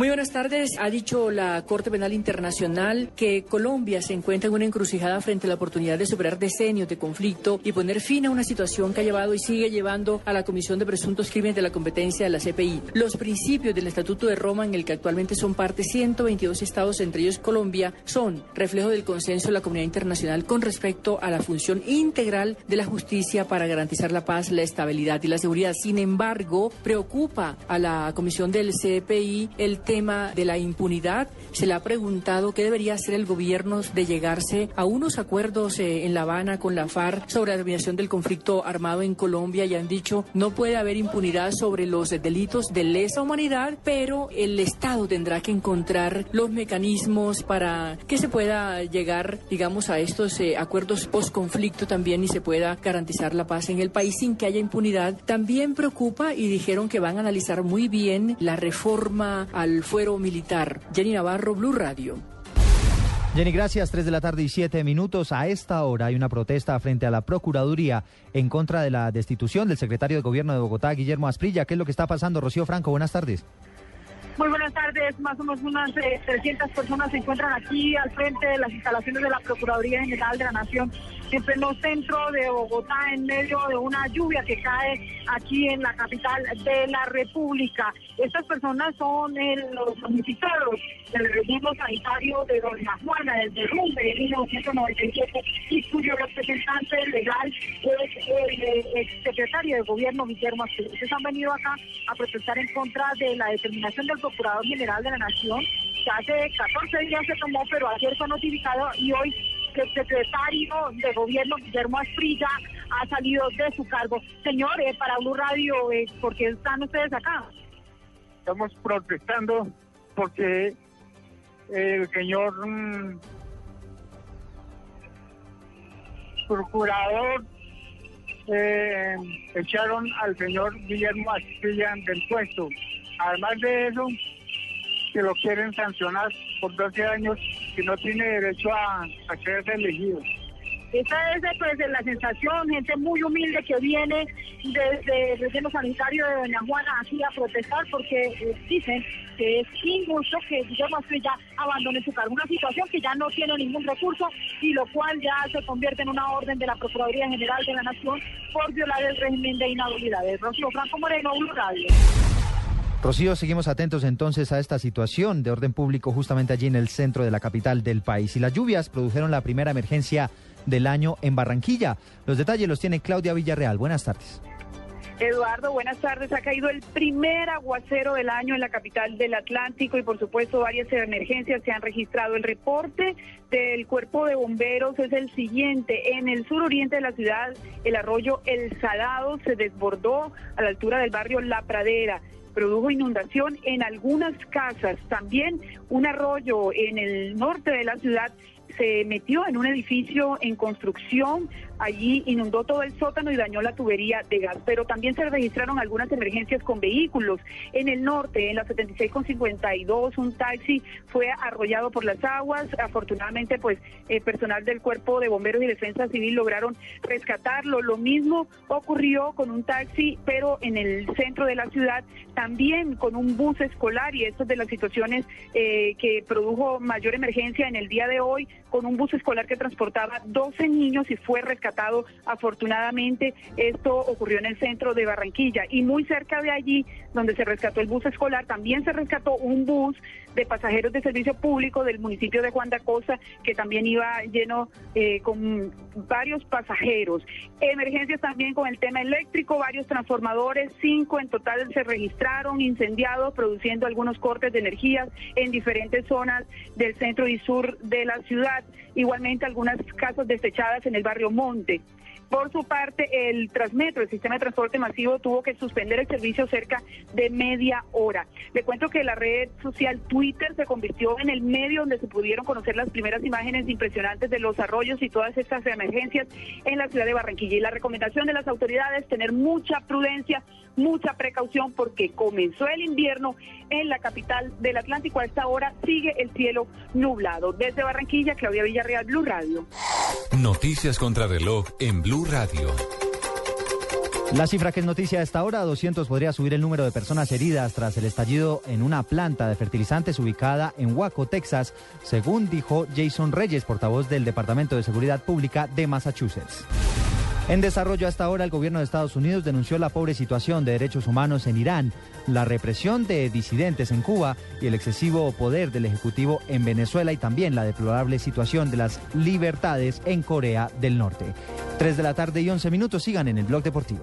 Muy buenas tardes. Ha dicho la Corte Penal Internacional que Colombia se encuentra en una encrucijada frente a la oportunidad de superar decenios de conflicto y poner fin a una situación que ha llevado y sigue llevando a la Comisión de Presuntos Crímenes de la Competencia de la CPI. Los principios del Estatuto de Roma, en el que actualmente son parte 122 estados, entre ellos Colombia, son reflejo del consenso de la comunidad internacional con respecto a la función integral de la justicia para garantizar la paz, la estabilidad y la seguridad. Sin embargo, preocupa a la Comisión del CPI el tema de la impunidad. Se le ha preguntado qué debería hacer el gobierno de llegarse a unos acuerdos eh, en La Habana con la FARC sobre la terminación del conflicto armado en Colombia y han dicho no puede haber impunidad sobre los delitos de lesa humanidad, pero el Estado tendrá que encontrar los mecanismos para que se pueda llegar, digamos, a estos eh, acuerdos post-conflicto también y se pueda garantizar la paz en el país sin que haya impunidad. También preocupa y dijeron que van a analizar muy bien la reforma al fuero militar. Jenny Navarro, Blue Radio. Jenny, gracias. Tres de la tarde y siete minutos. A esta hora hay una protesta frente a la Procuraduría en contra de la destitución del secretario de Gobierno de Bogotá, Guillermo Asprilla. ¿Qué es lo que está pasando? Rocío Franco, buenas tardes. Muy buenas tardes, más o menos unas eh, 300 personas se encuentran aquí al frente de las instalaciones de la Procuraduría General de la Nación, en pleno centro de Bogotá, en medio de una lluvia que cae aquí en la capital de la República. Estas personas son los damnificados del registro sanitario de Doña Juana, del derrumbe de 1997, y cuyo representante legal es el, eh, exsecretario de gobierno Guillermo. Ustedes han venido acá a protestar en contra de la determinación del Procurador General de la Nación, que hace 14 días se tomó, pero ayer fue notificado y hoy el secretario de gobierno Guillermo Asprilla ha salido de su cargo. Señor, eh, para Blue Radio, eh, ¿por qué están ustedes acá? Estamos protestando porque el señor mm, procurador eh, echaron al señor Guillermo Astilla del puesto. Además de eso, que lo quieren sancionar por 12 años que no tiene derecho a, a ser elegido. Esa es pues, la sensación, gente muy humilde que viene desde el relleno sanitario de Doña Juana aquí a protestar porque eh, dicen que es injusto que Guillermo Asprilla abandone su cargo. Una situación que ya no tiene ningún recurso y lo cual ya se convierte en una orden de la Procuraduría General de la Nación por violar el régimen de inhabilidades. Rocío Franco Moreno, Blue. Rocío, seguimos atentos entonces a esta situación de orden público justamente allí en el centro de la capital del país. Y las lluvias produjeron la primera emergencia del año en Barranquilla. Los detalles los tiene Claudia Villarreal. Buenas tardes. Eduardo, buenas tardes. Ha caído el primer aguacero del año en la capital del Atlántico y por supuesto varias emergencias se han registrado. El reporte del cuerpo de bomberos es el siguiente. En el suroriente de la ciudad, el arroyo El Salado se desbordó a la altura del barrio La Pradera produjo inundación en algunas casas. También un arroyo en el norte de la ciudad se metió en un edificio en construcción, allí inundó todo el sótano y dañó la tubería de gas, pero también se registraron algunas emergencias con vehículos. En el norte, en la 76 con 52, un taxi fue arrollado por las aguas. Afortunadamente, pues, el personal del Cuerpo de Bomberos y Defensa Civil lograron rescatarlo. Lo mismo ocurrió con un taxi, pero en el centro de la ciudad, también con un bus escolar, y esto es de las situaciones eh, que produjo mayor emergencia en el día de hoy, con un bus escolar que transportaba 12 niños y fue rescatado. Afortunadamente, esto ocurrió en el centro de Barranquilla y muy cerca de allí, donde se rescató el bus escolar, también se rescató un bus de pasajeros de servicio público del municipio de Juan de Acosta, que también iba lleno eh, con varios pasajeros. Emergencias también con el tema eléctrico, varios transformadores, cinco en total se registraron incendiados, produciendo algunos cortes de energías en diferentes zonas del centro y sur de la ciudad. Igualmente algunas casas desechadas en el barrio Monte. Por su parte, el Transmetro, el sistema de transporte masivo, tuvo que suspender el servicio cerca de media hora. Le cuento que la red social Twitter se convirtió en el medio donde se pudieron conocer las primeras imágenes impresionantes de los arroyos y todas estas emergencias en la ciudad de Barranquilla. Y la recomendación de las autoridades, tener mucha prudencia, mucha precaución, porque comenzó el invierno en la capital del Atlántico. A esta hora sigue el cielo nublado. Desde Barranquilla, Claudia Villarreal, Blue Radio. Noticias contra reloj en Blue Radio. La cifra que es noticia a esta hora, 200 podría subir el número de personas heridas tras el estallido en una planta de fertilizantes ubicada en Waco, Texas, según dijo Jason Reyes, portavoz del Departamento de Seguridad Pública de Massachusetts. En desarrollo hasta ahora, el gobierno de Estados Unidos denunció la pobre situación de derechos humanos en Irán, la represión de disidentes en Cuba y el excesivo poder del Ejecutivo en Venezuela y también la deplorable situación de las libertades en Corea del Norte. 3 de la tarde y 11 minutos sigan en el blog deportivo.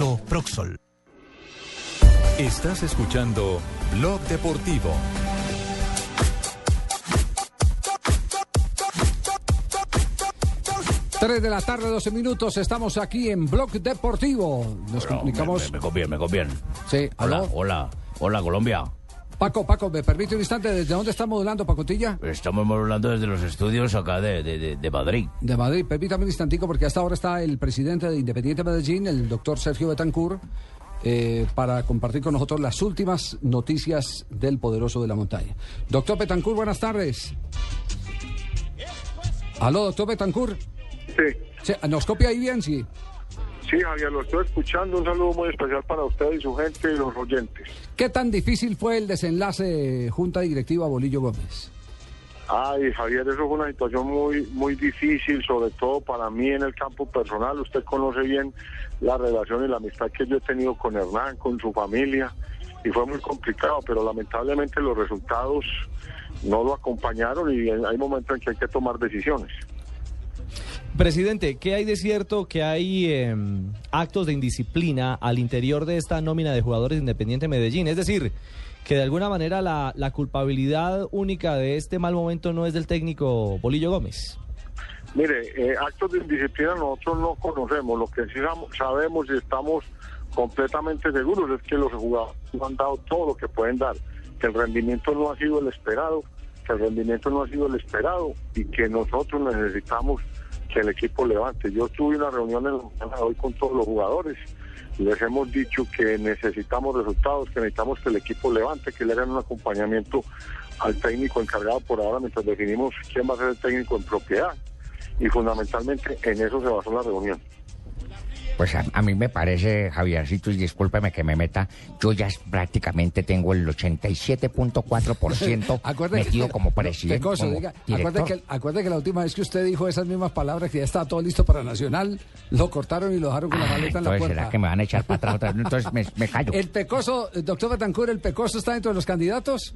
Proxol. Estás escuchando Blog Deportivo. Tres de la tarde, 12 minutos. Estamos aquí en Blog Deportivo. Nos comunicamos. Me, me conviene, me conviene. Sí, Hola, hola, hola Colombia. Paco, Paco, ¿me permite un instante? ¿Desde dónde está modulando, Pacotilla? Estamos hablando desde los estudios acá de, de, de- de Madrid. De Madrid. Permítame un instantico porque hasta ahora está el presidente de Independiente Medellín, el doctor Sergio Betancourt, eh, para compartir con nosotros las últimas noticias del poderoso de la montaña. Doctor Betancourt, buenas tardes. Aló, doctor Betancourt. Sí. ¿Nos copia ahí bien? Sí. Sí, Javier, lo estoy escuchando. Un saludo muy especial para usted y su gente y los oyentes. ¿Qué tan difícil fue el desenlace Junta Directiva Bolillo Gómez? Ay, Javier, eso fue una situación muy, muy difícil, sobre todo para mí en el campo personal. Usted conoce bien la relación y la amistad que yo he tenido con Hernán, con su familia, y fue muy complicado, pero lamentablemente los resultados no lo acompañaron y hay momentos en que hay que tomar decisiones. Presidente, ¿qué hay de cierto que hay eh, actos de indisciplina al interior de esta nómina de jugadores de Medellín? Es decir, que de alguna manera la, culpabilidad única de este mal momento no es del técnico Bolillo Gómez. Mire, eh, actos de indisciplina nosotros no conocemos. Lo que sí sabemos y estamos completamente seguros es que los jugadores han dado todo lo que pueden dar, que el rendimiento no ha sido el esperado, que el rendimiento no ha sido el esperado y que nosotros necesitamos que el equipo levante. Yo tuve una reunión hoy con todos los jugadores. Les hemos dicho que necesitamos resultados, que necesitamos que el equipo levante, que le hagan un acompañamiento al técnico encargado por ahora mientras definimos quién va a ser el técnico en propiedad. Y fundamentalmente en eso se basó la reunión. Pues a, a mí me parece, Javiercito, y discúlpeme que me meta, yo ya prácticamente tengo el 87.4% Acuerde metido que- como presidente. Pecoso, como diga, acuerde director. que, acuerde que la última vez que usted dijo esas mismas palabras, que ya estaba todo listo para Nacional, lo cortaron y lo dejaron con la maleta en la puerta. ¿será que me van a echar para atrás otra vez? Entonces me, me callo. El Pecoso, doctor Betancur, ¿el Pecoso está dentro de los candidatos?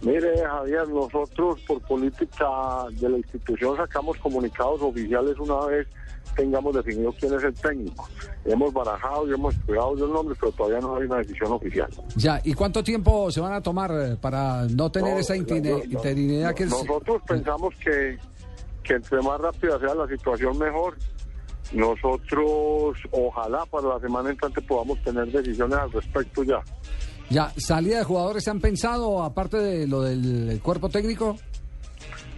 Mire, Javier, nosotros por política de la institución sacamos comunicados oficiales una vez tengamos definido quién es el técnico. Hemos barajado y hemos estudiado los nombres, pero todavía no hay una decisión oficial. Ya, ¿y cuánto tiempo se van a tomar eh, para no tener No, esa intine- no, no, interinidad que es... Nosotros pensamos que, que entre más rápida sea la situación, mejor. Nosotros, ojalá para la semana entrante podamos tener decisiones al respecto ya. Ya, ¿salida de jugadores se han pensado, aparte de lo del cuerpo técnico?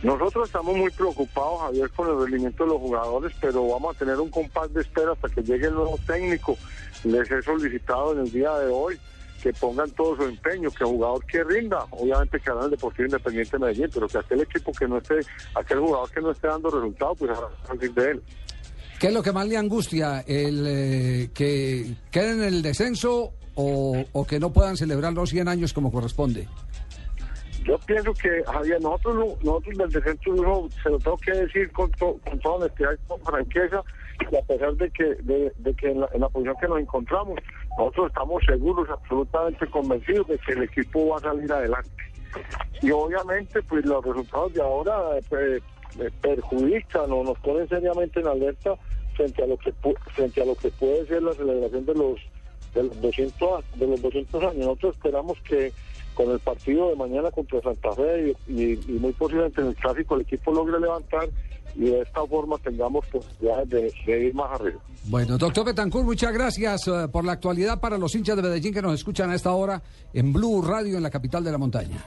Nosotros estamos muy preocupados, Javier, con el rendimiento de los jugadores, pero vamos a tener un compás de espera hasta que llegue el nuevo técnico. Les he solicitado en el día de hoy que pongan todo su empeño, que el jugador que rinda, obviamente que hará el Deportivo Independiente de Medellín, pero que aquel equipo que no esté, aquel jugador que no esté dando resultados, pues habrá que salir de él. ¿Qué es lo que más le angustia? ¿El eh, que queden en el descenso o, o que no puedan celebrar los 100 años como corresponde? Yo pienso que, Javier, nosotros, nosotros del descenso no, se lo tengo que decir con, to- con toda honestidad y con franqueza, y a pesar de que, de, que en, la, posición que nos encontramos, nosotros estamos seguros, absolutamente convencidos de que el equipo va a salir adelante. Y obviamente, pues los resultados de ahora pues, eh, perjudican o nos ponen seriamente en alerta frente a lo que frente a lo que puede ser la celebración de los de los 200 a- de los 200 años. Nosotros esperamos que con el partido de mañana contra Santa Fe y, y- y muy posiblemente en el clásico el equipo logre levantar y de esta forma tengamos posibilidades de, de ir más arriba. Bueno, doctor Betancourt, muchas gracias eh, por la actualidad para los hinchas de Medellín que nos escuchan a esta hora en Blue Radio en la capital de la montaña.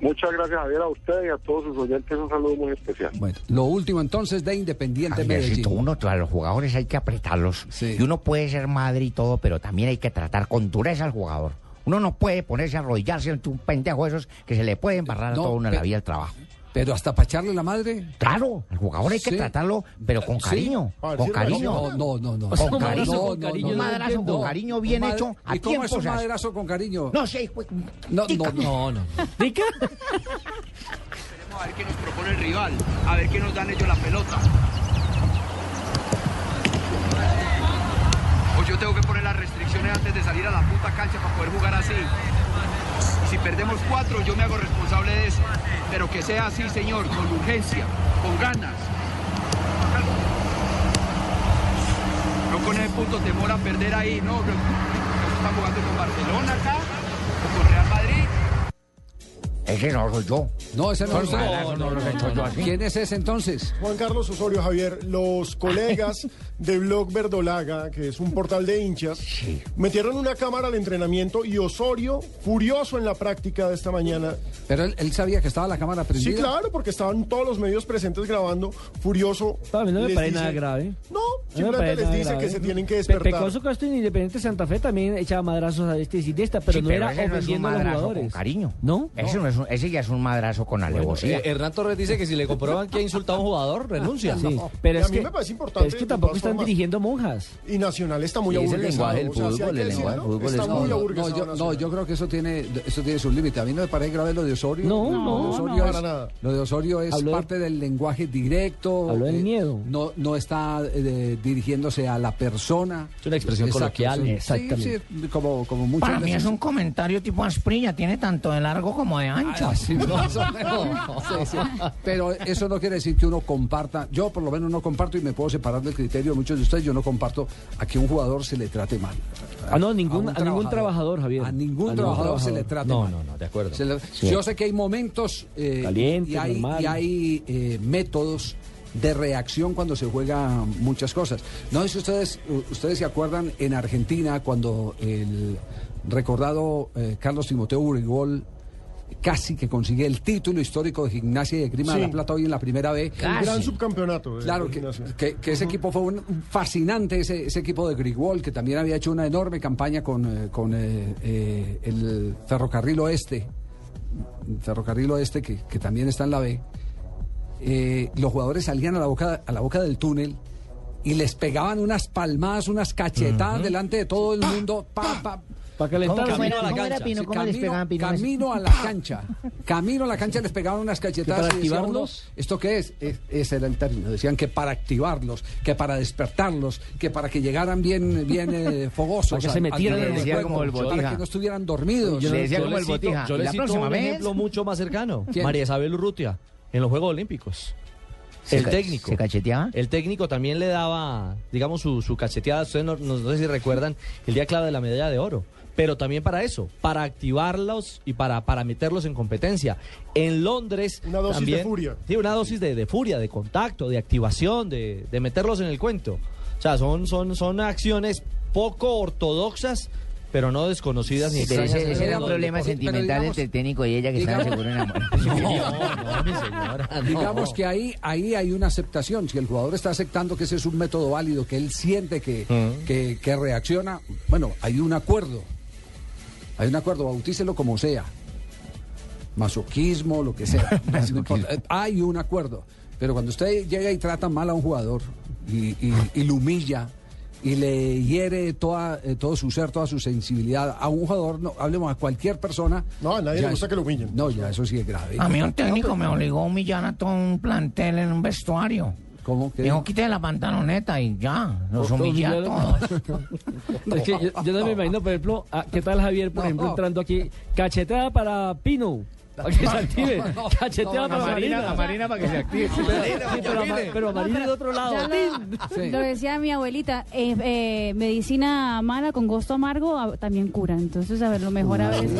Muchas gracias Javier a usted y a todos sus oyentes un saludo muy especial. Bueno, lo último entonces de Independiente Medellín. uno, a los jugadores hay que apretarlos. Y uno puede ser madre y todo, pero también hay que tratar con dureza al jugador. Uno no puede ponerse a arrodillarse ante un pendejo de esos que se le puede embarrar a No, todo uno en la vida del trabajo. Pero hasta para echarle la madre. Claro, al jugador hay que Sí. tratarlo, pero con Sí. cariño. Ah, con sí, cariño. No, no, no. no. Con cariño. no, con no, cariño. no, Un madrazo no. con cariño bien madre- hecho a ¿Y cómo tiempo. es un madrazo con cariño? No sé, de- No, no, no. no. ¿Rica? A ver qué nos propone el rival, a ver qué nos dan ellos la pelota. Pues yo tengo que poner las restricciones antes de salir a la puta cancha para poder jugar así. Si perdemos cuatro, yo me hago responsable de eso. Pero que sea así, señor, con urgencia, con ganas. No con ese puto temor a perder ahí, no. Están jugando con Barcelona acá, o con Real Madrid. Ese no soy yo. No, ese no madrazos, no los he hecho yo así. ¿Quién es ese entonces? Juan Carlos Osorio Javier, los colegas de Blog Verdolaga, que es un portal de hinchas, metieron una cámara al entrenamiento y Osorio, furioso en la práctica de esta mañana. Pero él, él sabía que estaba la cámara prendida. Sí, claro, porque estaban todos los medios presentes grabando, furioso. A mí no me les parece dice- nada grave. No, No me simplemente les dice grave. que se tienen que Pe- despertar. Pecoso Castro en Independiente Santa Fe también echaba madrazos a este y pero Sí, no pero era no es un ofendiendo a los jugadores. con cariño. ¿No? Ese no es un un, ese ya es un madrazo con alevosía. Eh, Hernán Torres dice que si le comprueban que ha insultado a un jugador, renuncia. Sí, pero es a mí que- me parece importante. pero es que de tampoco están formas. dirigiendo monjas. Y Nacional está muy Sí, es el lenguaje del o sea, si hay fútbol, el lenguaje del fútbol está es- muy No, no, yo, no, Nacional. yo creo que eso tiene, eso tiene sus límites. A mí no me parece grave lo de Osorio. No, Lo no, de Osorio no, es, para nada. Lo de Osorio es Habló de- parte del lenguaje directo. Habló del miedo. No, no está eh, dirigiéndose a la persona. Es una expresión coloquial. sí, Exactamente. Sí, como, como muchas Para mí es un comentario tipo asprilla, tiene tanto de largo como de ancho. Ah, sí, más o menos. Sí, sí. Pero eso no quiere decir que uno comparta. Yo, por lo menos, no comparto y me puedo separar del criterio de muchos de ustedes. Yo no comparto a que un jugador se le trate mal. Ah, no, ningún, a ningún trabajador, Javier. A ningún A trabajador se le trate No, mal. no, no, de acuerdo. Se le- Sí. Yo sé que hay momentos eh, Caliente, y hay, normal. y hay eh, métodos de reacción cuando se juega muchas cosas. No sé si ustedes, ustedes se acuerdan en Argentina cuando el recordado eh, Carlos Timoteo Urigol casi que consigue el título histórico de gimnasia y de Grima de Sí. la Plata hoy en la primera B. Un gran subcampeonato. de Claro, que, gimnasia. que- que ese equipo fue un, fascinante, ese, ese equipo de Grigol, que también había hecho una enorme campaña con, eh, con eh, eh, el Ferrocarril Oeste, Ferrocarril Oeste, que, que también está en la B. Los jugadores salían a la, boca, a la boca del túnel y les pegaban unas palmadas, unas cachetadas delante de todo el mundo. Pa, pa, Para calentar. Camino a la cancha. Pino? Sí, ¿Cómo les camino, pegaban, Pino? camino a la cancha. Camino a la cancha les pegaban unas cachetadas. para activarlos? uno, ¿Esto qué es? Es- Ese era el término. Decían que para activarlos, que para despertarlos, que para que llegaran bien, bien eh, fogosos. Para que se al- metieran en el de juego. como el para Botija. que no estuvieran dormidos. Yo le decía yo como el cito- Botija. Yo ¿Y le la cito próxima un vez? ejemplo mucho más cercano. ¿Quién? María Isabel Urrutia, en los Juegos Olímpicos. ¿Se el técnico. ¿Se cacheteaba? El técnico también le daba, digamos, su, su cacheteada. Ustedes no, no sé si recuerdan el día clave de la medalla de oro. Pero también para eso, para activarlos y para, para meterlos en competencia. En Londres. Una dosis de también- furia. Sí, una dosis de, de furia, de contacto, de activación, de, de meterlos en el cuento. O sea, son, son, son acciones poco ortodoxas, pero no desconocidas ni Pero ese, en ese el era un problema sentimental digamos- entre el técnico y ella que estaban digamos- seguro enamorados. No, no, mi señora. no. Digamos que ahí, ahí hay una aceptación. Si el jugador está aceptando que ese es un método válido, que él siente que, Mm. que, que reacciona, bueno, hay un acuerdo. Hay un acuerdo, bautícelo como sea. Masoquismo, lo que sea. No importa. hay un acuerdo. Pero cuando usted llega y trata mal a un jugador y, y- y lo humilla y le hiere toda, eh, todo su ser, toda su sensibilidad a un jugador, no, hablemos a cualquier persona. No, a nadie ya le gusta que lo humillen. No, ya eso sí es grave. A mí un técnico me obligó a humillar a todo un plantel en un vestuario. ¿Cómo que? Dijo, quite la pantaloneta y ya, los a todos. Es que yo, yo no me imagino, por ejemplo, a- ¿qué tal Javier, por ejemplo, entrando aquí? Cacheteada para Pino. Para que se active. Cacheteada para Marina. Marina para que se active. Sí, pero, a Ma- pero a Marina de otro lado. Lo, Sí. lo decía mi abuelita, eh, eh, medicina mala con gusto amargo ah, también cura. Entonces, a ver, lo mejor a veces.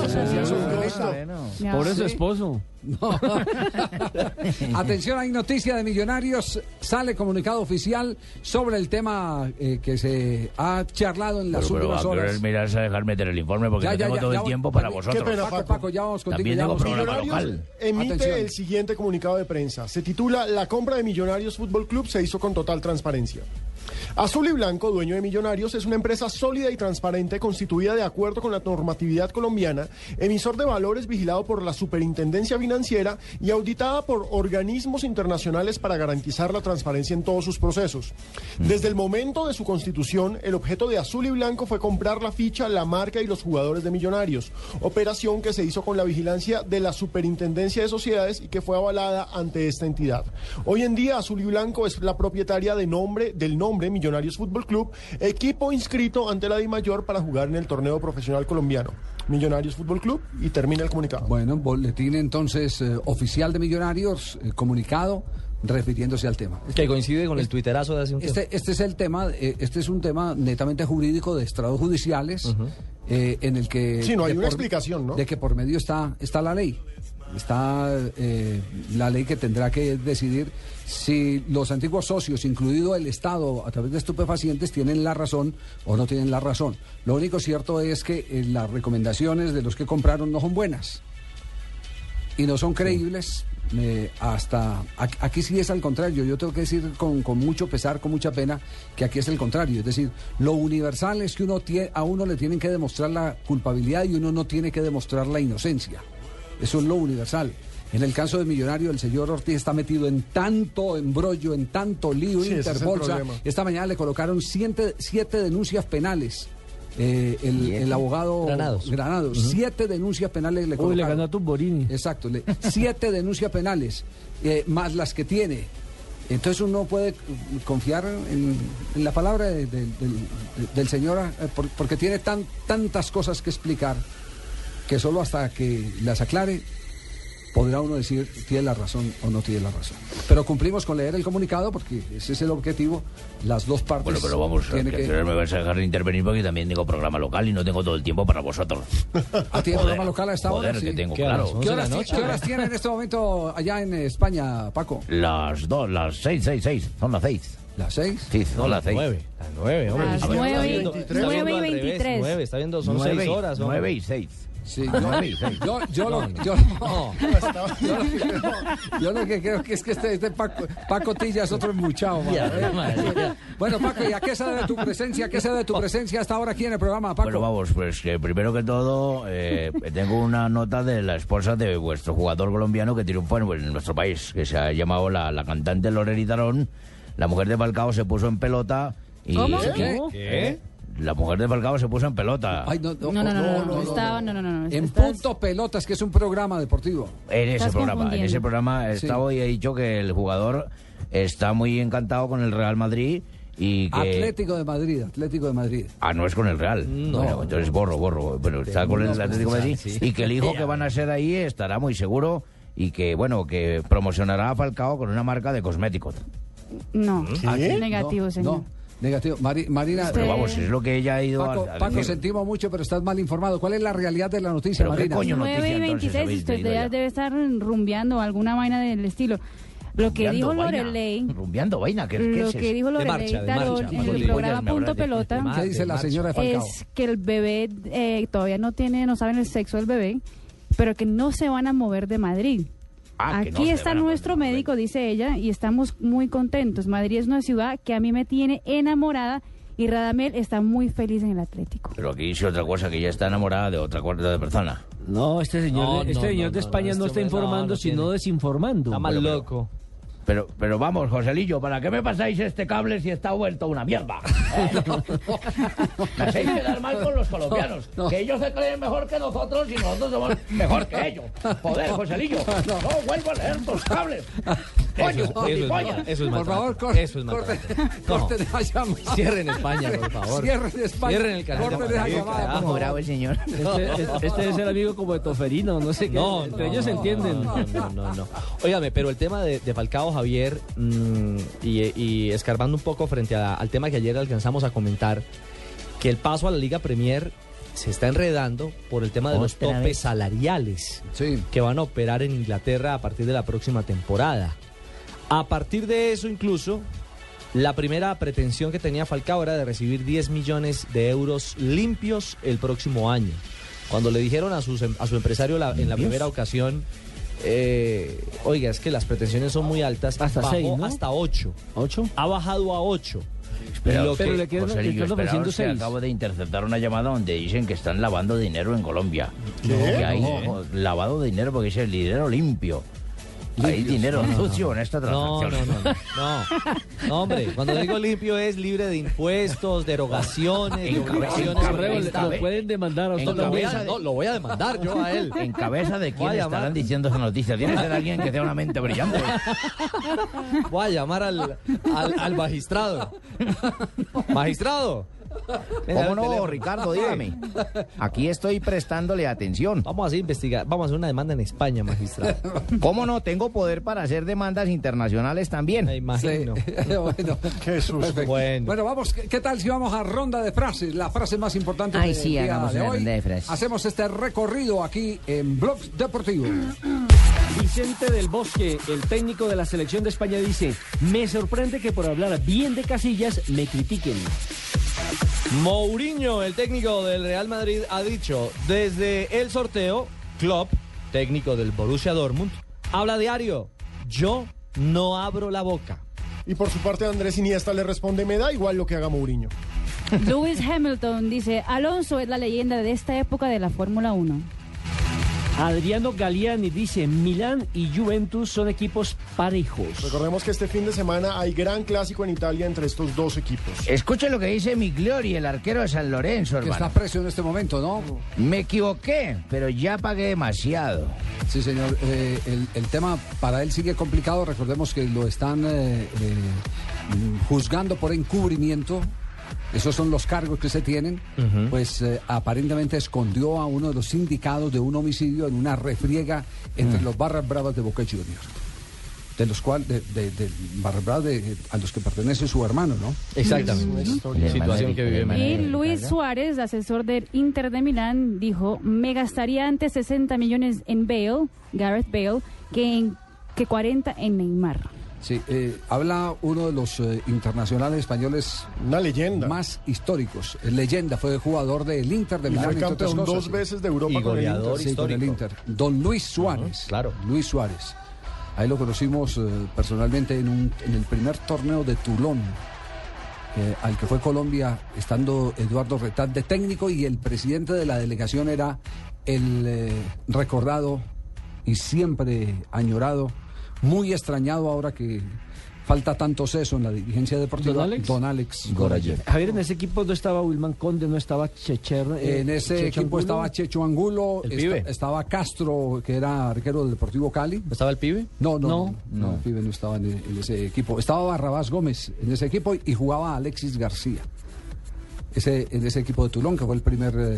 Pobre su Sí. esposo. No. Atención, hay noticia de Millonarios. Sale comunicado oficial sobre el tema eh, que se ha charlado en las Pero, pero últimas a horas. mirarse a dejar meter el informe porque Ya, no ya, tengo ya, todo ya el tiempo para Qué vosotros. pena, Paco, ya vamos contigo. También tengo programa local. emite Atención. el siguiente comunicado de prensa. Se titula La compra de Millonarios Fútbol Club se hizo con total transparencia. Azul y Blanco, dueño de Millonarios, es una empresa sólida y transparente constituida de acuerdo con la normatividad colombiana, emisor de valores vigilado por la Superintendencia Financiera y auditada por organismos internacionales para garantizar la transparencia en todos sus procesos. Desde el momento de su constitución, el objeto de Azul y Blanco fue comprar la ficha, la marca y los jugadores de Millonarios, operación que se hizo con la vigilancia de la Superintendencia de Sociedades y que fue avalada ante esta entidad. Hoy en día Azul y Blanco es la propietaria de nombre, del nombre Millonarios Fútbol Club, equipo inscrito ante la DIMAYOR para jugar en el torneo profesional colombiano. Millonarios Fútbol Club y termina el comunicado. Bueno, boletín entonces eh, oficial de Millonarios, eh, comunicado refiriéndose al tema. Que coincide con el tuiterazo de hace un tiempo. Este, este es el tema, eh, este es un tema netamente jurídico de estrados judiciales, eh, en el que... Sí, no hay una por- explicación, ¿no? De que por medio está, está la ley. Está eh, la ley que tendrá que decidir si los antiguos socios, incluido el Estado, a través de estupefacientes, tienen la razón o no tienen la razón. Lo único cierto es que eh, las recomendaciones de los que compraron no son buenas y no son creíbles. eh, hasta aquí sí es al contrario, yo tengo que decir con, con mucho pesar, con mucha pena, que aquí es el contrario. Es decir, lo universal es que uno tie- a uno le tienen que demostrar la culpabilidad y uno no tiene que demostrar la inocencia. Eso es lo universal. En el caso de Millonario, el señor Ortiz está metido en tanto embrollo, en tanto lío Sí, es interbolsa. Esta mañana le colocaron siete, siete denuncias penales. Eh, el, el abogado Granados. Granados, siete denuncias penales le Uy, colocaron. le ganó a Tumborini. Exacto, le- siete denuncias penales, eh, más las que tiene. Entonces uno puede confiar en, en la palabra de- de- del, del señor, eh, por- porque tiene tan, tantas cosas que explicar que solo hasta que las aclare podrá uno decir tiene la razón o no tiene la razón. Pero cumplimos con leer el comunicado porque ese es el objetivo. Las dos partes. Bueno, pero vamos, que, que- que me vais a dejar de intervenir porque también tengo programa local y no tengo todo el tiempo para vosotros. Ah, ¿tiene programa local a esta hora? joder, Sí. que tengo, ¿Qué claro. horas? ¿Qué horas, qué horas tiene en este momento allá en España, Paco? Las dos, las seis, seis, seis. Son las seis. ¿Las seis? Sí, No, son las las seis. nueve. Las nueve, hombre. Las nueve y- está nueve viendo y al revés, 23. Nueve, está viendo, son Nueve seis horas. Nueve y seis. Sí, yo, yo, yo lo, No, no. yo, yo lo que creo, yo lo que creo que es que este, este Paco, Paco Tilla es otro Ya, ¿eh? Bueno, Paco, ¿y a qué se debe tu presencia? ¿A qué se debe tu presencia hasta ahora aquí en el programa, Paco? Bueno, vamos, pues que primero que todo, eh, tengo una nota de la esposa de vuestro jugador colombiano que triunfó en, en nuestro país, que se ha llamado la, la cantante Lorena Tarón. La mujer de Falcao se puso en pelota y... ¿Cómo? ¿Qué? ¿Qué? La mujer de Falcao se puso en pelota. Ay, no, No, no, no, no, no, estaba, no, no, no, no. En estás- punto pelotas, que es un programa deportivo. En ese programa, en ese programa he Sí. estado y he dicho que el jugador está muy encantado con el Real Madrid y que... Atlético de Madrid, Atlético de Madrid. Ah, no es con el Real. No. Bueno, entonces borro, borro. Bueno, está con el Atlético de Madrid. sí. Y que el hijo que van a ser ahí estará muy seguro y que, bueno, que promocionará a Falcao con una marca de cosméticos. No, ¿Qué? negativo, no, señor. Negativo. Mari- Marina, Pero vamos, es lo que ella ha ido Paco, a, a Paco, decir. sentimos mucho, pero estás mal informado. ¿Cuál es la realidad de la noticia, Pero qué Marina? coño noticia 9 y entonces 26, habéis usted debe estar rumbeando alguna vaina del estilo. Lo que dijo. Lorelei, Rumbeando vaina, ¿qué, qué lo es que dijo De Lorelei marcha, de Tarón marcha, en el programa Punto de- de Pelota ¿Qué dice la señora Falcao? es que el bebé eh, todavía no tiene, no saben el sexo del bebé, pero que no se van a mover de Madrid. Ah, no Aquí está nuestro médico, dice ella, y estamos muy contentos. Madrid es una ciudad que a mí me tiene enamorada y Radamel está muy feliz en el Atlético. Pero aquí dice otra cosa, que ella está enamorada de otra cuarta de persona. No, este señor, No, este no, señor no, de España no, no, este está informando, no sino tiene. desinformando. Está mal Pero, pero- loco. Pero, pero vamos, Joselillo, ¿para qué me pasáis este cable si está vuelto una mierda? ¿Eh? Me hacéis quedar mal con los colombianos, No, no. que ellos se creen mejor que nosotros y nosotros somos mejor que ellos. Joder, Joselillo, no, vuelvo a leer tus cables. Coño, Eso, eso es eso es Por favor, corte, Eso es corte, corte No. de la llamada. Cierren España, por favor. Cierren España. Cierren el canal Corte de la llamada, favor. Bravo el señor. Este, este- este es el amigo como de Toferino, no sé qué. No, entre no, ellos se no, entienden. No, no, no, no. Óigame, pero el tema de, de Falcao Javier mm, y, y escarbando un poco frente a- al tema que ayer alcanzamos a comentar, que el paso a la Liga Premier se está enredando por el tema de los Otra topes vez. salariales Sí. que van a operar en Inglaterra a partir de la próxima temporada. A partir de eso, incluso, la primera pretensión que tenía Falcao era de recibir 10 millones de euros limpios el próximo año. Cuando le dijeron a, sus em- a su empresario la- en la primera ocasión, eh, oiga, es que las pretensiones son muy altas, Hasta bajó seis, ¿no? hasta 8. ¿Ocho? Ha bajado a 8. Pero, Lo que- pero le ofreciendo esperaos que seis. acabo de interceptar una llamada donde dicen que están lavando dinero en Colombia. Que hay lavado de dinero porque es el dinero limpio. Hay dinero sucio en esta No, transacción. no, no, no. No, hombre, cuando digo limpio es libre de impuestos, derogaciones, obligaciones. lo pueden demandar a usted lo voy también. a, no, lo voy a demandar yo a él. ¿En cabeza de quién estarán diciendo esa noticia? Tiene que ser alguien que sea una mente brillante. Voy a llamar al, al, al magistrado. Magistrado. ¿Cómo no. Ricardo? Dígame. Aquí estoy prestándole atención. Vamos a hacer investigar, vamos a hacer una demanda en España, magistrado. ¿Cómo no? Tengo poder para hacer demandas internacionales también. Me imagino. bueno, perfecto. Bueno. Bueno, vamos, ¿qué, qué tal si vamos a ronda de frases? La frase más importante Ay, del sí, día hagamos de una hoy. ronda de frases. Hacemos este recorrido aquí en Blog Deportivo. Vicente del Bosque, el técnico de la selección de España, dice: Me sorprende que por hablar bien de Casillas me critiquen. Mourinho, el técnico del Real Madrid, ha dicho desde el sorteo, Klopp, técnico del Borussia Dortmund, habla diario. Yo no abro la boca. Y por su parte Andrés Iniesta le responde, me da igual lo que haga Mourinho. Lewis Hamilton dice, Alonso es la leyenda de esta época de la Fórmula 1. Adriano Galiani dice, Milán y Juventus son equipos parejos. Recordemos que este fin de semana hay gran clásico en Italia entre estos dos equipos. Escuche lo que dice Migliori, el arquero de San Lorenzo, Que hermano. está preso en este momento, ¿no? Me equivoqué, pero ya pagué demasiado. Sí, señor. Eh, el, el tema para él sigue complicado. Recordemos que lo están eh, eh, juzgando por encubrimiento. Esos son los cargos que se tienen. Pues eh, aparentemente escondió a uno de los sindicados de un homicidio en una refriega entre los barras bravas de Boca Juniors. De los cuales, de, de, de barras bravas de- a los que pertenece su hermano, ¿no? Exactamente. Situación que vive Y Luis Suárez, asesor del Inter de Milán, dijo, me gastaría antes 60 millones en Bale, Gareth Bale, que, en, que 40 en Neymar. Sí, eh, habla uno de los eh, internacionales españoles Una leyenda. más históricos. Leyenda, fue jugador del Inter de Y Milán. fue entre otras campeón cosas, dos veces de Europa Y con el goleador Inter. sí, con el. Inter. Don Luis Suárez. claro. Luis Suárez. Ahí lo conocimos eh, personalmente en, un, en el primer torneo de Toulon. eh, al que fue Colombia, estando Eduardo Retat de técnico y el presidente de la delegación era el eh, recordado y siempre añorado, muy extrañado ahora que falta tanto seso en la dirigencia deportiva, ¿Don Alex? Don Alex Gorayev. Javier, en ese equipo no estaba Wilman Conde, no estaba Checher. eh, En ese Checho equipo Angulo. estaba Checho Angulo, ¿El esta- pibe? estaba Castro, que era arquero del Deportivo Cali. ¿Estaba el pibe? No, no, no, No. no, el pibe no estaba en, en ese equipo. Estaba Barrabás Gómez en ese equipo y jugaba Alexis García. Ese, en ese equipo de Tulón, que fue el primer eh,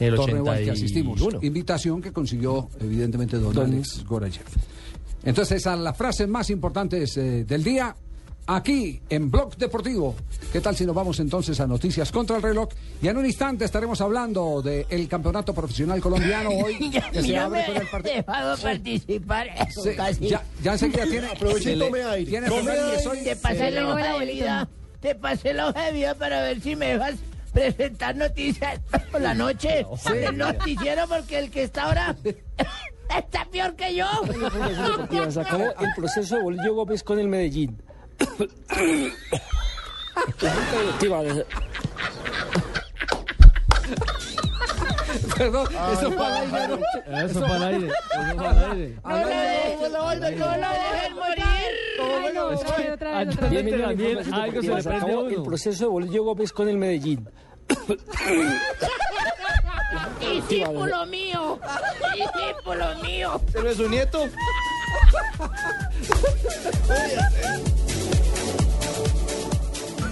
eh, El torneo al que asistimos. 81. Invitación que consiguió, evidentemente, don, Don- Alex Gorayev. Entonces, a las frases más importantes eh, del día, aquí en Blog Deportivo. ¿Qué tal si nos vamos entonces a Noticias contra el reloj? Y en un instante estaremos hablando del campeonato profesional colombiano hoy, que se Ya abre con el partido. dejado participar. Sí, ya, ya enseguida tiene. Aproveche y tome aire. Tiene Tome aire. hoy. Te pasé la hoja de vida. Te pasé la hoja de vida para ver si me dejas presentar noticias por la noche. El noticiero, porque el que está ahora está peor que yo. Se acabó el proceso de Bolillo Gómez con el Medellín. Perdón, eso para el aire. Eso para el aire. Eso para el aire. No lo dejes morir. Otra vez, otra vez, algo se le Se prende el proceso de Bolillo Gómez con el Medellín. Discípulo mío. Discípulo mío. ¿Pero es su nieto?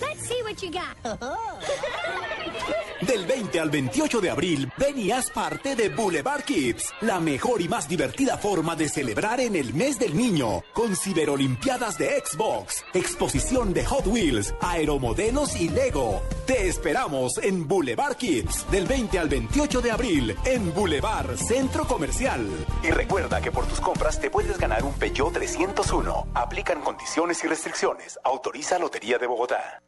Let's see what you got. Del 20 al 28 de abril, ven y haz parte de Boulevard Kids, la mejor y más divertida forma de celebrar en el mes del niño, con ciberolimpiadas de Xbox, exposición de Hot Wheels, aeromodelos y Lego. Te esperamos en Boulevard Kids, del 20 al 28 de abril, en Boulevard Centro Comercial. Y recuerda que por tus compras te puedes ganar un Peugeot 301. Aplican condiciones y restricciones. Autoriza Lotería de Bogotá.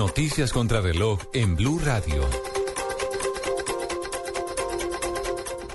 Noticias contra reloj en Blue Radio.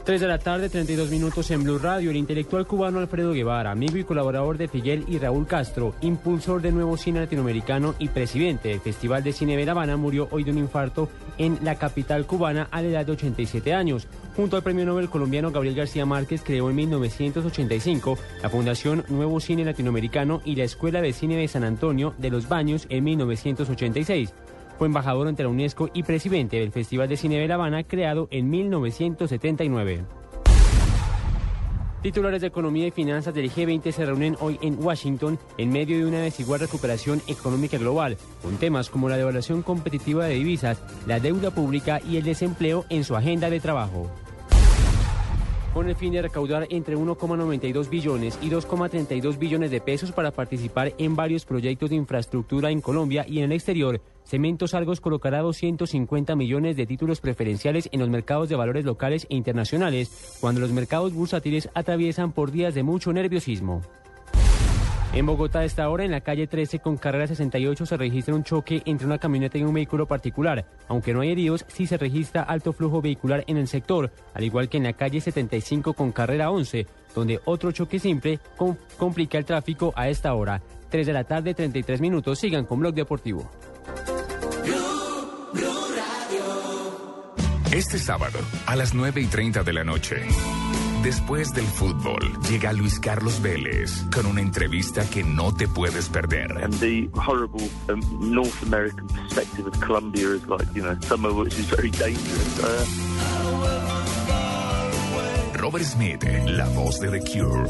3 de la tarde, 32 minutos en Blue Radio. El intelectual cubano Alfredo Guevara, amigo y colaborador de Fidel y Raúl Castro, impulsor del nuevo cine latinoamericano y presidente del Festival de Cine de La Habana, murió hoy de un infarto en la capital cubana a la edad de 87 años. Junto al premio Nobel colombiano Gabriel García Márquez, creó en 1985 la Fundación Nuevo Cine Latinoamericano y la Escuela de Cine de San Antonio de los Baños en 1986. Fue embajador ante la UNESCO y presidente del Festival de Cine de La Habana, creado en 1979. Titulares de Economía y Finanzas del G20 se reúnen hoy en Washington en medio de una desigual recuperación económica global, con temas como la devaluación competitiva de divisas, la deuda pública y el desempleo en su agenda de trabajo. Con el fin de recaudar entre 1,92 billones y 2,32 billones de pesos para participar en varios proyectos de infraestructura en Colombia y en el exterior, Cementos Argos colocará 250 millones de títulos preferenciales en los mercados de valores locales e internacionales, cuando los mercados bursátiles atraviesan por días de mucho nerviosismo. En Bogotá, a esta hora, en la calle 13 con carrera 68, se registra un choque entre una camioneta y un vehículo particular. Aunque no hay heridos, sí se registra alto flujo vehicular en el sector, al igual que en la calle 75 con carrera 11, donde otro choque simple com- complica el tráfico a esta hora. 3 de la tarde, 33 minutos. Sigan con Blog Deportivo. Este sábado, a las 9 y 30 de la noche, después del fútbol, llega Luis Carlos Vélez con una entrevista que no te puedes perder. and the horrible um, North American perspective of Colombia is like, you know, somewhere which is very dangerous. Uh, Robert Smith, la voz de The Cure.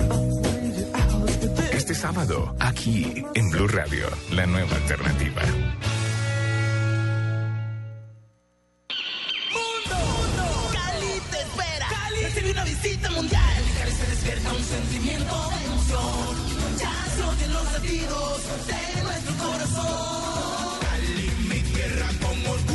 Este sábado, aquí en Blue Radio, la nueva alternativa. Recibe una visita mundial. Cali se despierta un sentimiento de emoción. Ya se oyen los latidos de nuestro corazón. Cali, mi tierra con orgullo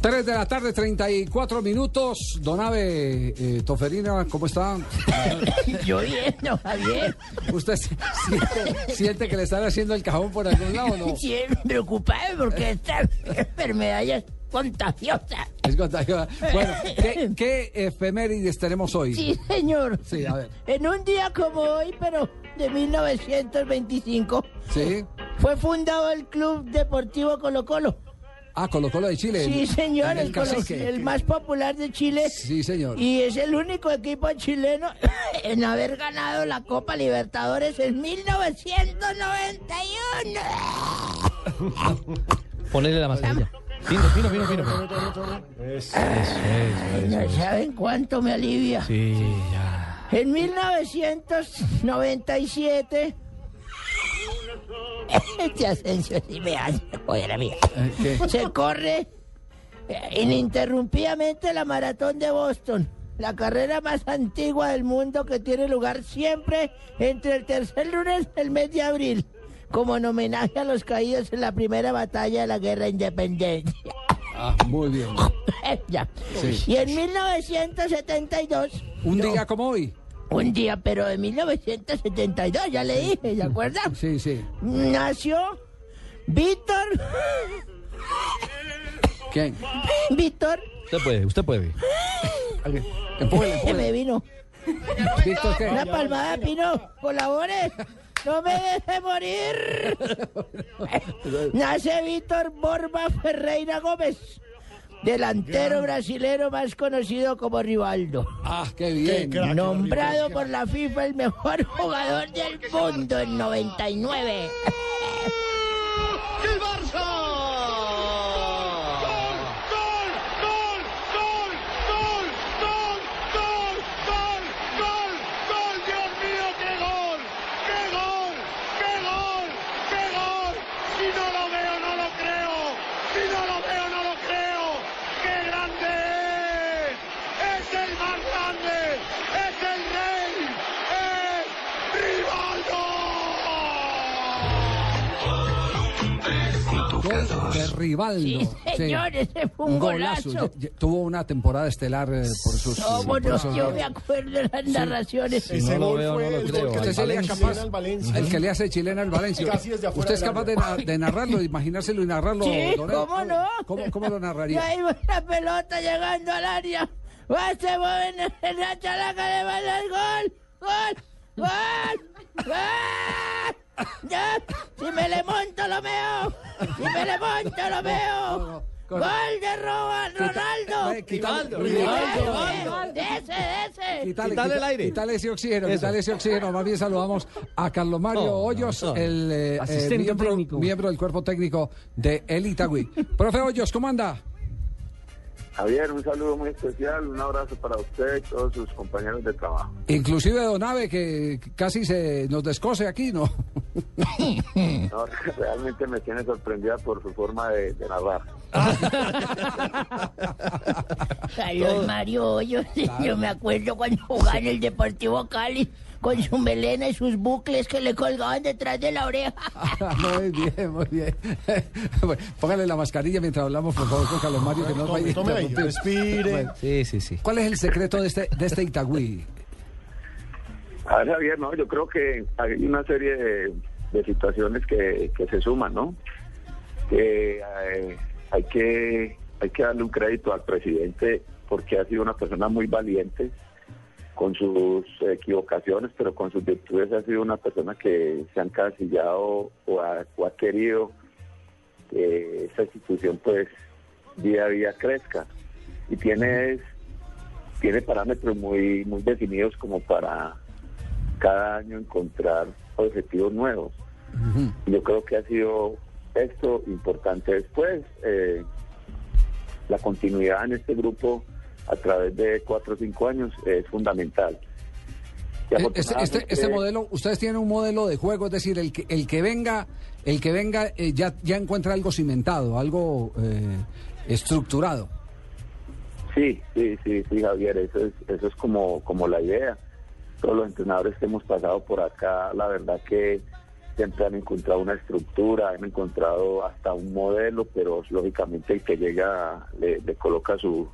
Tres de la tarde, 34 minutos. Don Ave eh, Toferina, ¿cómo está? Yo bien, don Javier. ¿Usted si- siente, siente que le están haciendo el cajón por algún lado o no? Sí, preocupado porque esta enfermedad ya es contagiosa. Es contagiosa. Bueno, ¿qué, qué efemérides tenemos hoy? Sí, señor. Sí, a ver. En un día como hoy, pero de 1925, Sí. fue fundado el Club Deportivo Colo Colo. Ah, Colo Colo de Chile. Sí, señor, el, el Colo- cacique. el más popular de Chile. Sí, señor. Y es el único equipo chileno en haber ganado la Copa Libertadores en 1991. Ponele la mascarilla. Fino, fino, fino, fino. fino. Eso, No saben cuánto me alivia. Sí, ya. En 1997. Este Asensio sí me hace joder a mí. Se corre eh, ininterrumpidamente la maratón de Boston. La carrera más antigua del mundo que tiene lugar siempre entre el tercer lunes del mes de abril, como en homenaje a los caídos en la primera batalla de la guerra de independencia. Ah, muy bien. ya. Sí. Y en 1972. Un no, día como hoy. Un día, pero de 1972, ya le dije, ¿se acuerdan? Sí, sí. Nació Víctor. ¿Quién? Víctor. Usted puede, usted puede. Se me vino. ¿Víctor qué? Una palmada, Pino. Colabore. No me deje morir. Nace Víctor Borba Ferreira Gómez. Delantero brasilero más conocido como Rivaldo. Ah, qué bien. Nombrado por la FIFA el mejor jugador del mundo en 99. ¡El Barça! Rivaldo! Qué de Rivaldo. Sí, señor, ese fue un golazo. golazo. Ya tuvo una temporada estelar eh, por sus. No, por bueno, esos yo me acuerdo de las narraciones. Si no lo veo, no lo creo. Usted sería capaz, el que le hace chilena al Valencia. Casi desde afuera Usted es capaz de, na- de narrarlo, de imaginárselo y narrarlo. Sí? ¿cómo no? ¿Cómo, cómo lo Y narraría? ahí va la pelota llegando al área. Va, se mueve en la chalaca, le va dar gol. Gol, gol, gol. Ya, si me le monto lo veo. Si me le monto lo veo. Gol de Roban, Ronaldo. quítale- Rivaldo. De ese, ese. Quítale, quita- Quítale ese oxígeno, Eso. quítale ese oxígeno. Más bien saludamos a Carlos Mario Hoyos, no. el eh, eh, Asistente miembro, técnico. miembro del cuerpo técnico de El Itagüí. Profe Hoyos, ¿cómo anda? Javier, un saludo muy especial, un abrazo para usted y todos sus compañeros de trabajo. Inclusive Don Ave, que casi se nos descose aquí, ¿no? No, realmente me tiene sorprendida por su forma de, de narrar. Carlos Mario yo me acuerdo cuando jugaba en el Deportivo Cali con su melena y sus bucles que le colgaban detrás de la oreja. muy bien, muy bien. Bueno, póngale la mascarilla mientras hablamos, por favor, con Carlos Mario, que no nos vaya a Tome interrumpir. respire. Bueno, Sí, sí, sí. ¿Cuál es el secreto de este, de este Itagüí? A ver, Javier, no, yo creo que hay una serie de, de situaciones que, que se suman, ¿no? Que eh, hay que hay que darle un crédito al presidente porque ha sido una persona muy valiente con sus equivocaciones, pero con sus virtudes ha sido una persona que se ha encasillado o ha, o ha querido que esta institución pues día a día crezca y tiene tiene parámetros muy muy definidos como para cada año encontrar objetivos nuevos. Yo creo que ha sido esto importante después. eh, la continuidad en este grupo a través de cuatro o cinco años es fundamental. Y Este, este, este modelo, ustedes tienen un modelo de juego, es decir, el que, el que venga, el que venga eh, ya, ya encuentra algo cimentado, algo eh, estructurado. Sí, sí, sí, sí, Javier, eso es, eso es como, como la idea. Todos los entrenadores que hemos pasado por acá, la verdad que siempre han encontrado una estructura, han encontrado hasta un modelo, pero lógicamente el que llega le, le coloca su,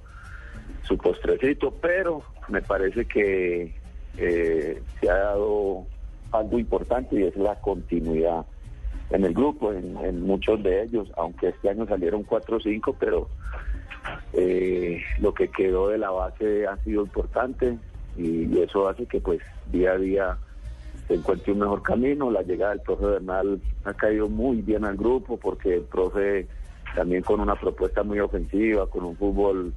su postrecito, pero me parece que eh, se ha dado algo importante y es la continuidad en el grupo, en, muchos de ellos, aunque este año salieron 4 o 5, pero eh, lo que quedó de la base ha sido importante y, y eso hace que pues día a día se encuentre un mejor camino. La llegada del profe Bernal ha caído muy bien al grupo porque el profe también con una propuesta muy ofensiva, con un fútbol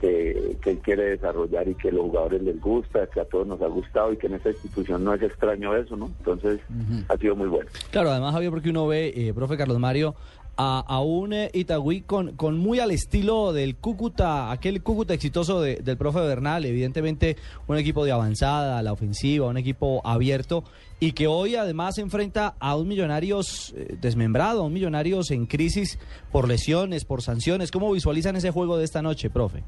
que, que él quiere desarrollar y que a los jugadores les gusta, que a todos nos ha gustado y que en esta institución no es extraño eso, ¿no? Entonces ha sido muy bueno. Claro, además, Javier, porque uno ve, eh, profe Carlos Mario, a, a un eh, Itagüí con, con muy al estilo del Cúcuta, aquel Cúcuta exitoso de- del profe Bernal, evidentemente un equipo de avanzada, la ofensiva, un equipo abierto, y que hoy además enfrenta a un Millonarios eh, desmembrado, a un Millonarios en crisis por lesiones, por sanciones. ¿Cómo visualizan ese juego de esta noche, profe?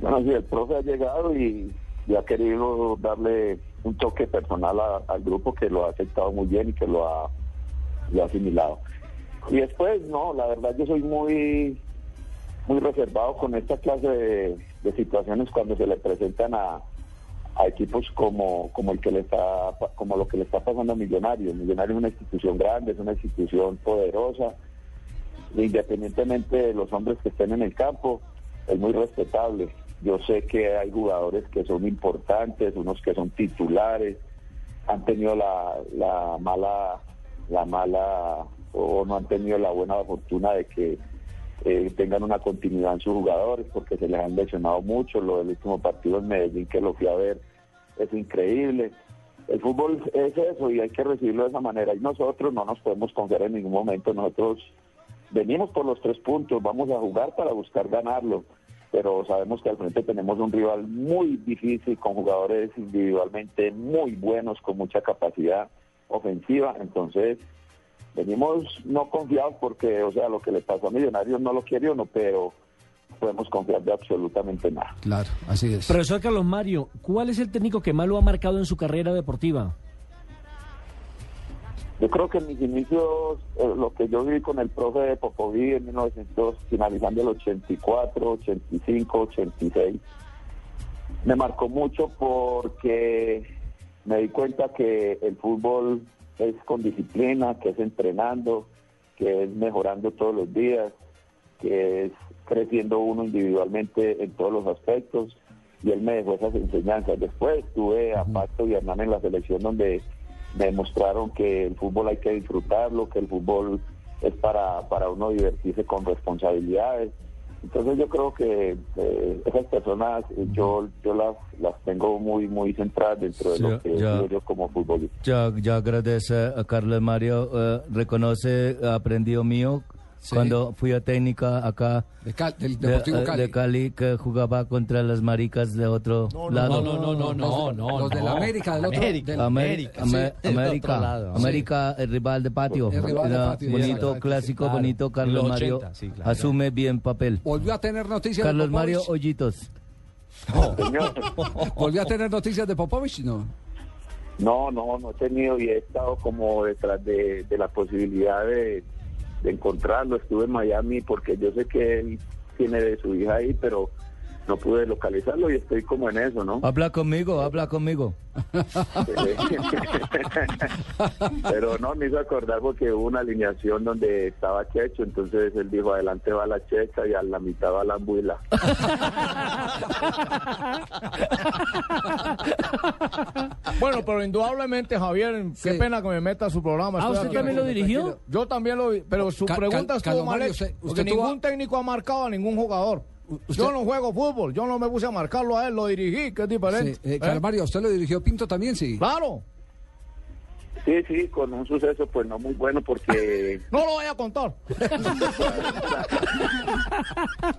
Bueno, sí, el profe ha llegado y, y ha querido darle un toque personal al grupo que lo ha aceptado muy bien y que lo ha, lo ha asimilado. Y después, no, la verdad yo soy muy muy reservado con esta clase de, de situaciones cuando se le presentan a, a equipos como como el que le está como lo que le está pasando a Millonarios. Millonarios es una institución grande, es una institución poderosa, independientemente de los hombres que estén en el campo, es muy respetable. Yo sé que hay jugadores que son importantes, unos que son titulares, han tenido la, la mala, la mala o no han tenido la buena fortuna de que eh, tengan una continuidad en sus jugadores porque se les han lesionado mucho. Lo del último partido en Medellín que lo fui a ver es increíble. El fútbol es eso y hay que recibirlo de esa manera. Y nosotros no nos podemos confiar en ningún momento. Nosotros venimos por los tres puntos, vamos a jugar para buscar ganarlo. Pero sabemos que al frente tenemos un rival muy difícil, con jugadores individualmente muy buenos, con mucha capacidad ofensiva. Entonces, venimos no confiados porque, o sea, lo que le pasó a Millonarios no lo quiere uno, pero podemos confiar de absolutamente nada. Claro, así es. Profesor Carlos Mario, ¿cuál es el técnico que más lo ha marcado en su carrera deportiva? Yo creo que en mis inicios, eh, lo que yo vi con el profe de Popoví en 1900, finalizando el 84, 85, 86, me marcó mucho porque me di cuenta que el fútbol es con disciplina, que es entrenando, que es mejorando todos los días, que es creciendo uno individualmente en todos los aspectos. Y él me dejó esas enseñanzas. Después tuve a Pato y a Hernán en la selección donde me demostraron que el fútbol hay que disfrutarlo, que el fútbol es para, para uno divertirse con responsabilidades. Entonces yo creo que eh, esas personas eh, yo yo las las tengo muy muy centradas dentro de Sí, lo que ya. digo yo como futbolista. Ya, ya agradece a Carlos Mario, eh, reconoce, aprendió mío cuando fui a técnica acá De Cal- del de, Deportivo eh, Cali. de Cali que jugaba contra las maricas de otro lado. no, no, no, no, no, Los de la América, del otro- América, del- América, sí, Amé- del América, lado. América, el rival de patio. El rival de Era patio, bonito, clásico, claro. bonito. Carlos los Mario 80, sí, claro. asume bien papel. Volvió a tener noticias Carlos de Popovich. Mario Hoyitos. Volvió a tener noticias de Popovich, no. No, no, no he tenido y he estado como detrás de, de la posibilidad de, de encontrarlo. Estuve en Miami porque yo sé que él tiene de su hija ahí, pero no pude localizarlo y estoy como en eso, ¿no? Habla conmigo, habla conmigo. Pero no, me hizo acordar porque hubo una alineación donde estaba Checho, entonces él dijo, adelante va la Checha y a la mitad va la Ambuila. Bueno, pero indudablemente, Javier, qué pena que me meta a su programa. Ah, ¿usted también lo dirigió? Yo también lo vi, pero su Cal- pregunta estuvo mal hecha, usted- usted ningún técnico ha marcado a ningún jugador. Yo no juego fútbol, yo no me puse a marcarlo a él, lo dirigí, que es diferente. Sí, eh, ¿eh? ¿usted lo dirigió Pinto también, sí? Claro. Sí, sí, con un suceso pues no muy bueno porque No lo vaya a contar.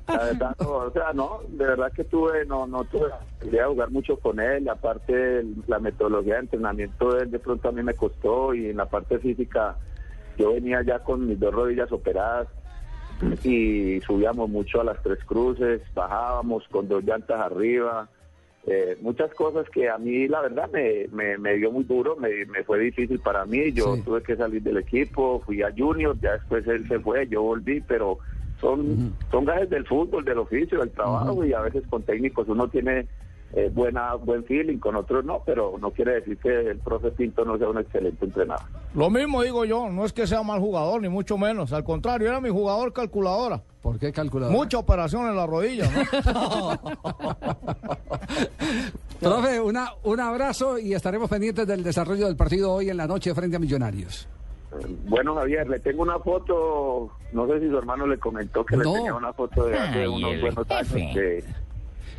la verdad no, o sea, no, de verdad que tuve, no, no tuve de jugar mucho con él, aparte la metodología de entrenamiento de él de pronto a mí me costó y en la parte física yo venía ya con mis dos rodillas operadas y subíamos mucho a las tres cruces, bajábamos con dos llantas arriba, eh, muchas cosas que a mí la verdad me, me, me dio muy duro, me, me fue difícil para mí, yo tuve que salir del equipo, fui a Junior, ya después él se fue, yo volví, pero son, son gajes del fútbol, del oficio, del trabajo y a veces con técnicos uno tiene eh, buena buen feeling, con otros no, pero no quiere decir que el profe Pinto no sea un excelente entrenador. Lo mismo digo yo, no es que sea mal jugador, ni mucho menos. Al contrario, era mi jugador calculadora. ¿Por qué calculadora? Mucha operación en la rodilla, ¿no? Profe, una, un abrazo y estaremos pendientes del desarrollo del partido hoy en la noche frente a Millonarios. Bueno, Javier, le tengo una foto, no sé si su hermano le comentó que No. le tenía una foto de hace Ay, unos buenos años que,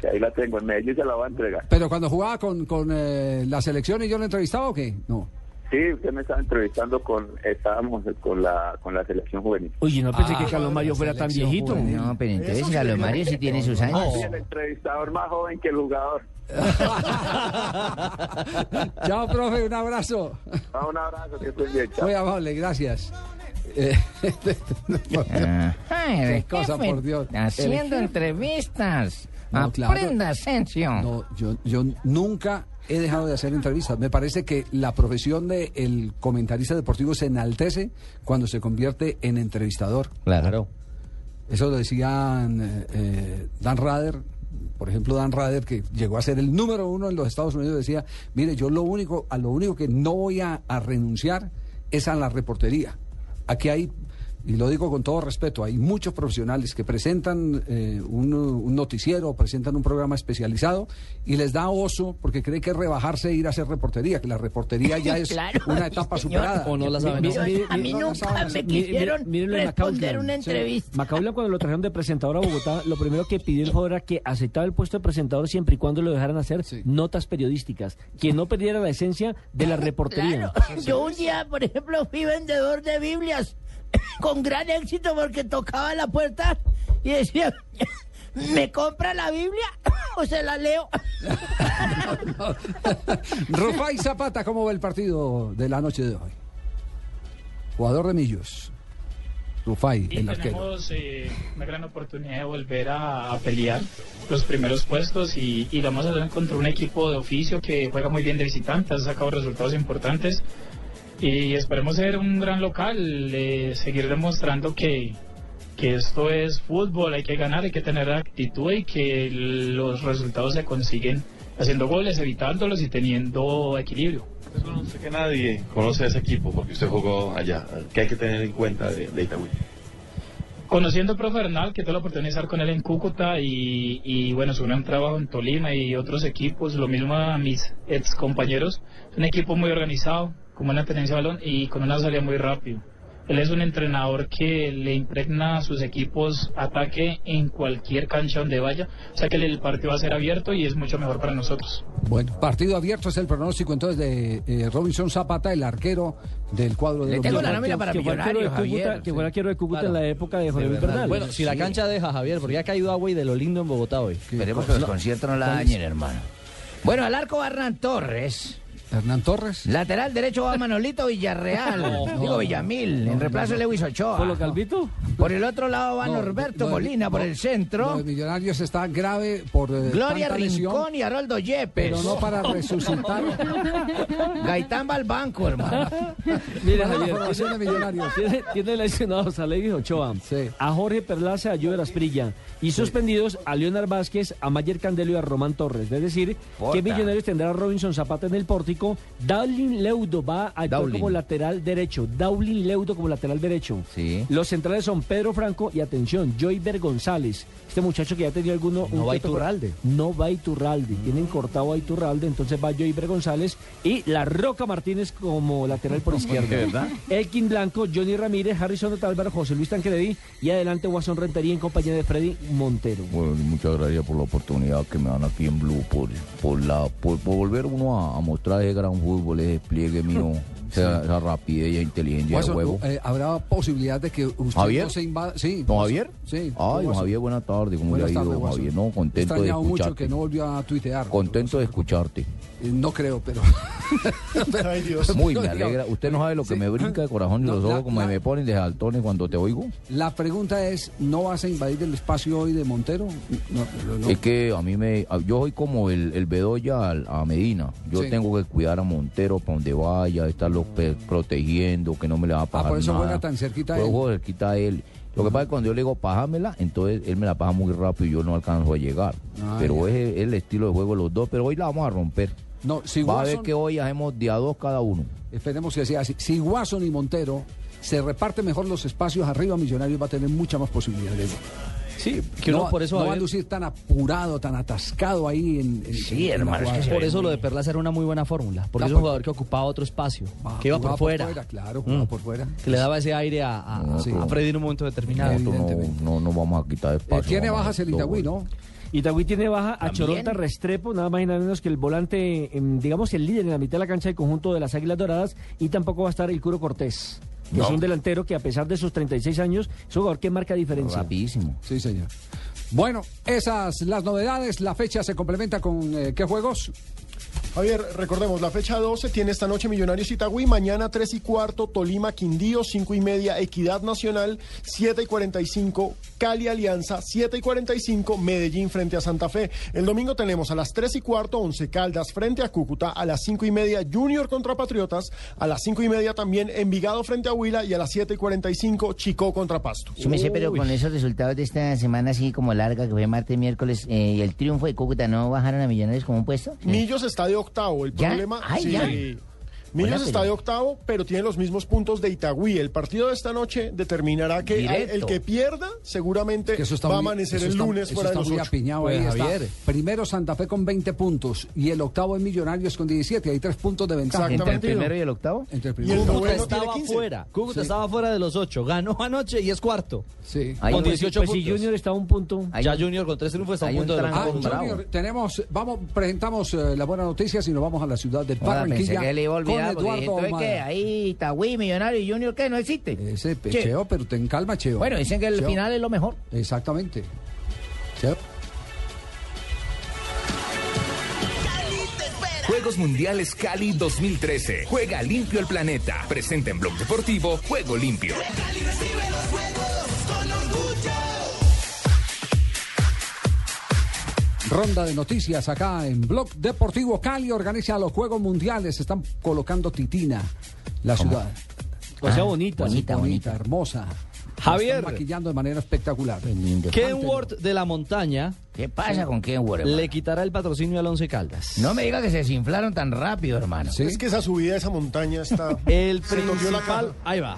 que ahí la tengo en Medellín se la va a entregar. Pero cuando jugaba con, con eh, la selección y yo lo entrevistaba o qué? No. Sí, usted me estaba entrevistando con, estábamos con la, con la selección juvenil. Oye, no pensé Ah, que Carlos Mario fuera tan viejito. No, pero entonces Carlos Mario sí tiene sus años. Sí, el entrevistador más joven que el jugador. Chao, profe, un abrazo. Ah, un abrazo, que estés bien. chao. Muy amable, gracias. Eh, Qué cosa, jefe, por Dios. Haciendo El- entrevistas. No. Aprenda, Asensio. No, yo, yo nunca he dejado de hacer entrevistas. Me parece que la profesión del el comentarista deportivo se enaltece cuando se convierte en entrevistador. Claro. Eso lo decían eh, eh, Dan Rader, por ejemplo, Dan Rader, que llegó a ser el número uno en los Estados Unidos, decía, mire, yo lo único, a lo único que no voy a, a renunciar es a la reportería. Aquí hay, y lo digo con todo respeto, hay muchos profesionales que presentan eh, un, un noticiero, presentan un programa especializado y les da oso porque cree que rebajarse e ir a hacer reportería, que la reportería ya es Claro, una etapa señor. superada. O no la saben a mí no nunca me hacer. quisieron responder una entrevista. Macaulay cuando lo trajeron de presentador a Bogotá, lo primero que pidió el era que aceptaba el puesto de presentador siempre y cuando lo dejaran hacer notas periodísticas, que no perdiera la esencia de la reportería. Claro, yo un día, por ejemplo, fui vendedor de Biblias con gran éxito porque tocaba la puerta y decía, ¿me compra la Biblia o se la leo? Rufai Zapata, ¿cómo va el partido de la noche de hoy? Jugador de Millos. Rufai, Y el arquero. tenemos eh, una gran oportunidad de volver a, a pelear los primeros puestos y, y lo vamos a hacer contra un equipo de oficio que juega muy bien de visitante, ha sacado resultados importantes y esperemos ser un gran local, eh, seguir demostrando que, que esto es fútbol, hay que ganar, hay que tener actitud y que los resultados se consiguen haciendo goles, evitándolos y teniendo equilibrio. Usted que nadie conoce a ese equipo porque usted jugó allá. ¿Qué hay que tener en cuenta de, de Itagüí? Conociendo al profe Bernal, que tuve la oportunidad de estar con él en Cúcuta y, y bueno, su gran trabajo en Tolima y otros equipos, lo mismo a mis ex compañeros, es un equipo muy organizado, con buena tenencia de balón y con una salida muy rápido. Él es un entrenador que le impregna a sus equipos ataque en cualquier cancha donde vaya, o sea que el partido va a ser abierto y es mucho mejor para nosotros. Bueno, partido abierto es el pronóstico entonces de eh, Robinson Zapata, el arquero del cuadro de Le tengo la nómina para que Millonarios, Cúcuta, Javier. que fue arquero de Cúcuta Claro. en la época de Jorge. Bernal. Bueno, si la cancha deja, Javier, porque ha caído agua y de lo lindo en Bogotá hoy. Esperemos que los conciertos no la dañen, hermano. Bueno, al arco Hernán Torres. Hernán Torres. Lateral derecho va Manolito Villarreal. No. Digo Villamil, en reemplazo de Lewis Ochoa. ¿Polo Calvito? Por el otro lado va No, Norberto lo Molina por no, el Lo centro. Millonarios está grave por eh, Gloria tanta lesión, Rincón y Haroldo Yepes. pero no para resucitar. Gaitán va al banco, hermano. Mira, Javier, Millonarios. Tiene, tiene lesionados a Levis Ochoa, Sí. a Jorge Perlaza, a Jover Asprilla y suspendidos a Leonard Vázquez, a Mayer Candelo y a Román Torres. Es decir, Puta. que Millonarios tendrá a Robinson Zapata en el pórtico. Dowling Leudo va a actuar como lateral derecho. Dowling Leudo como lateral derecho. Sí. Los centrales son Pedro Franco y atención, Joyver González. Este muchacho que ya tenía alguno. No un va Iturralde. No va Iturralde. Tienen cortado a Iturralde, entonces va Joyver González y La Roca Martínez como lateral por izquierda. ¿De verdad? Elkin Blanco, Johnny Ramírez, Harrison Otálvaro, José Luis Tancredi y adelante Guasón Rentería en compañía de Freddy Montero. Bueno, muchas gracias por la oportunidad que me dan aquí en Blue, por, por, la, por, por volver uno a, a mostrar ese gran fútbol, ese despliegue mío, esa, esa rapidez y inteligencia Guaso, de juego. eh, ¿Habrá posibilidad de que usted ¿Javier? no se invada? Sí. ¿Don. Javier? Sí. Ay, don. Javier, buenas tardes. ¿Cómo le ha Buenas ido, Guaso. Javier? No, contento de extrañado mucho escucharte. que no volvió a tuitear. Contento de escucharte. Eh, No creo, pero... Ay, Dios. Muy me alegra. Usted no sabe lo que Sí. me brinca de corazón y No, los la- ojos como la- me ponen de saltones cuando te oigo. La pregunta es, ¿no vas a invadir el espacio hoy de Montero? No, no, no. Es que a mí me... Yo soy como el, el Bedoya a Medina. Yo Sí. tengo que cuidar a Montero para donde vaya, estarlo pe- protegiendo, que no me le va a pasar Ah, por eso nada. juega tan cerquita a él. juego cerquita a él. Lo que pasa es que cuando yo le digo pájamela, entonces él me la paja muy rápido y yo no alcanzo a llegar. Ah, pero es el estilo de juego de los dos. Pero hoy la vamos a romper. No, si Va a ver que hoy hacemos día dos cada uno. Esperemos que sea así. Si Watson y Montero se reparte mejor los espacios arriba, Millonarios va a tener mucha más posibilidades. Sí, que uno no, por eso, no va a lucir tan apurado, tan atascado ahí en, en- Sí, en- hermano, es que Por eso lo de Perlas era una muy buena fórmula, porque Ah, es un por- jugador que ocupaba otro espacio, Ah, que iba por jugaba fuera, Claro, jugaba Mm. por fuera. que le daba ese aire a, a- No, a sí. Freddy en un momento determinado. No, no, no vamos a quitar Eh, espacio. tiene vamos a bajas el Itagüí. ¿no? Itagüí tiene baja a También. Choronta Restrepo, nada más y nada menos que el volante, em, digamos, el líder en la mitad de la cancha del conjunto de las Águilas Doradas, y tampoco va a estar el Curo Cortés, que No. es un delantero que a pesar de sus 36 años, es un jugador que marca diferencia. Rapidísimo. Sí, señor. Bueno, esas las novedades. La fecha se complementa con eh, qué juegos. Javier, recordemos, la fecha 12 tiene esta noche Millonarios Itagüí, mañana 3 y cuarto, Tolima Quindío, 5 y media, Equidad Nacional, 7 y 45, Cali Alianza, 7 y 45, Medellín frente a Santa Fe. El domingo tenemos a las 3 y cuarto, Once Caldas frente a Cúcuta, a las 5 y media, Junior contra Patriotas, a las 5 y media también Envigado frente a Huila y a las 7 y 45, Chico contra Pasto. Sí, me sé, pero con esos resultados de esta semana así como larga, que fue martes, miércoles, eh, y el triunfo de Cúcuta, ¿no bajaron a Millonarios como un puesto? Sí. Millos está de octavo. El ¿Ya? problema. Ay, sí. ya. Millos está de octavo, pero tiene los mismos puntos de Itagüí. El partido de esta noche determinará que Directo. el que pierda seguramente Que eso está va a amanecer el está- lunes eso fuera de está los muy ocho. apiñado Pues, ahí. está. Javier. Primero Santa Fe con 20 puntos y el octavo es Millonarios con 17. Hay tres puntos de ventaja. ¿Entre el Exactamente. primero y el octavo? Entre el Y el primero Cúcuta estaba 15. fuera, Cúcuta Sí. estaba fuera de los ocho, ganó anoche y es cuarto. Sí. Hay con un- 18 Pues si puntos. Junior está a un punto. Hay ya un- Junior con tres triunfos está a hay un un punto de los Ah. Junior, tenemos, vamos, presentamos eh, las buenas noticias y nos vamos a la ciudad de Barranquilla que con porque entonces, Millonario y Junior, ¿qué? ¿No existe? Ese Che. Cheo, pero ten calma, Cheo. Bueno, dicen que el Cheo. final es lo mejor. Exactamente. Cheo. Juegos Mundiales Cali 2013. Juega limpio el planeta. Presenta en Blog Deportivo Juego Limpio. Ronda de noticias acá en Blog Deportivo Cali organiza los Juegos Mundiales. Se están colocando titina. La ¿Cómo? ciudad. O sea, bonita, bonita, bonita, hermosa. Javier. Están maquillando de manera espectacular. Kenworth de la montaña. ¿Qué pasa con Kenworth? hermano? Le quitará el patrocinio al Once Caldas. No me diga que se desinflaron tan rápido, hermano. Es que esa subida de esa montaña está. El se la principal. caja. Ahí va.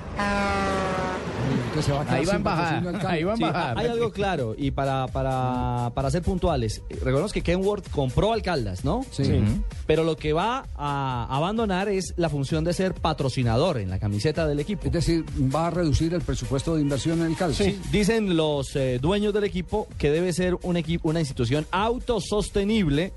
Que se va a Ahí va en bajada, ahí va en Sí, bajada. hay algo claro y para, para, para ser puntuales, recordemos que Kenworth compró Alcaldas, ¿no? Sí. Sí. Pero lo que va a abandonar es la función de ser patrocinador en la camiseta del equipo. Es decir, va a reducir el presupuesto de inversión en el Cali. Sí, dicen los eh, dueños del equipo que debe ser un equipo, una institución autosostenible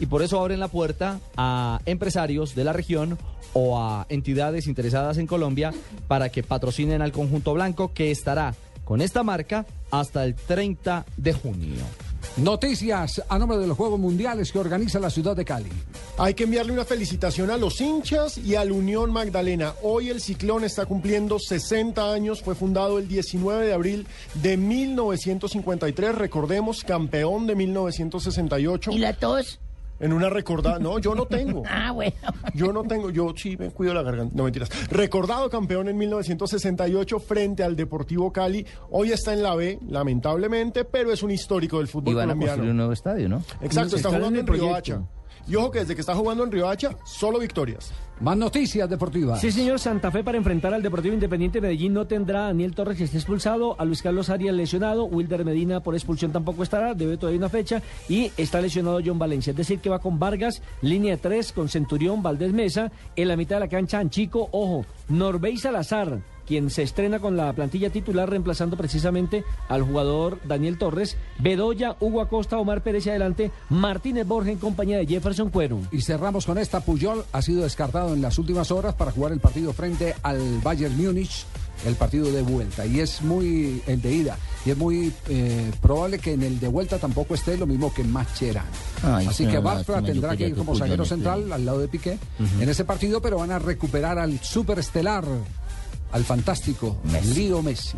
y por eso abren la puerta a empresarios de la región o a entidades interesadas en Colombia para que patrocinen al conjunto blanco que estará con esta marca hasta el 30 de junio. Noticias a nombre de los Juegos Mundiales que organiza la ciudad de Cali. Hay que enviarle una felicitación a los hinchas y al Unión Magdalena. Hoy el Ciclón está cumpliendo 60 años. Fue fundado el 19 de abril de 1953. Recordemos, campeón de 1968. ¿Y la tos? En una recordada. No, yo no tengo. Ah, bueno. Yo no tengo, yo sí me cuido la garganta. No mentiras. Recordado campeón en 1968 frente al Deportivo Cali. Hoy está en la B, lamentablemente, pero es un histórico del fútbol Y van a colombiano. construir un nuevo estadio, ¿no? Exacto, está jugando en en el Río. Hacha. Y ojo que desde que está jugando en Río Hacha, solo victorias. Más noticias deportivas. Sí, señor. Santa Fe para enfrentar al Deportivo Independiente Medellín no tendrá a Daniel Torres que esté expulsado, a Luis Carlos Arias lesionado, Wilder Medina por expulsión tampoco estará, debe todavía una fecha y está lesionado John Valencia. Es decir, que va con Vargas, línea de tres, con Centurión, Valdés Mesa, en la mitad de la cancha Anchico, ojo, Norbey Salazar, quien se estrena con la plantilla titular reemplazando precisamente al jugador Daniel Torres, Bedoya, Hugo Acosta, Omar Pérez y adelante, Martínez Borja en compañía de Jefferson Cuero. Y cerramos con esta. Puyol ha sido descartado en las últimas horas para jugar el partido frente al Bayern Múnich, el partido de vuelta. Y es muy el de ida. Y es muy eh, probable que en el de vuelta tampoco esté lo mismo que Mascherano. Ay, Así que Bartra tendrá que ir como zaguero central al lado de Piqué en ese partido, pero van a recuperar al superestelar, al fantástico Leo Messi.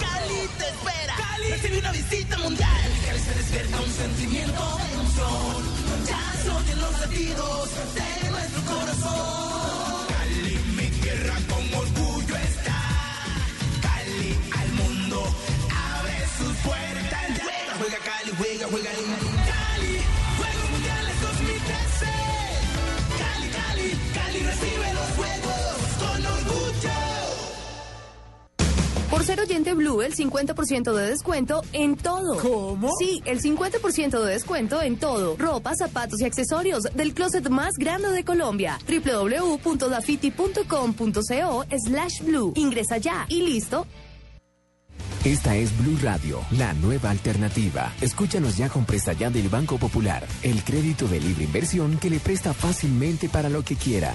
Cali te espera. Cali recibe una visita mundial. Cali se despierta un sentimiento de emoción. Ya se oyen los latidos de nuestro corazón. Cali, mi tierra con orgullo está. Cali al mundo abre sus puertas. Juega, juega Cali, juega, juega ser oyente Blue, el 50% de descuento en todo. ¿Cómo? Sí, el 50% de descuento en todo. Ropa, zapatos y accesorios del closet más grande de Colombia. www.dafiti.com.co slash blue. Ingresa ya y listo. Esta es Blue Radio, la nueva alternativa. Escúchanos ya con Presta Ya del Banco Popular, el crédito de libre inversión que le presta fácilmente para lo que quiera.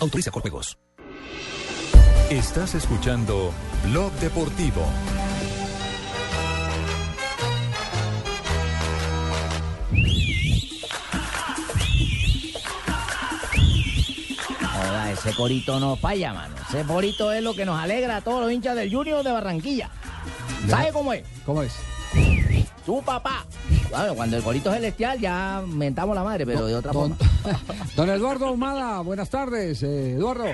Autoriza con juegos. Estás escuchando Blog Deportivo. Joda, ese corito no falla, mano. Ese corito es lo que nos alegra a todos los hinchas del Junior de Barranquilla. ¿Sabe cómo es? ¿Cómo es? Su papá. Bueno, cuando el corito es celestial ya mentamos la madre, pero de otra Don, forma. don Eduardo Ahumada, buenas tardes. eh, Eduardo.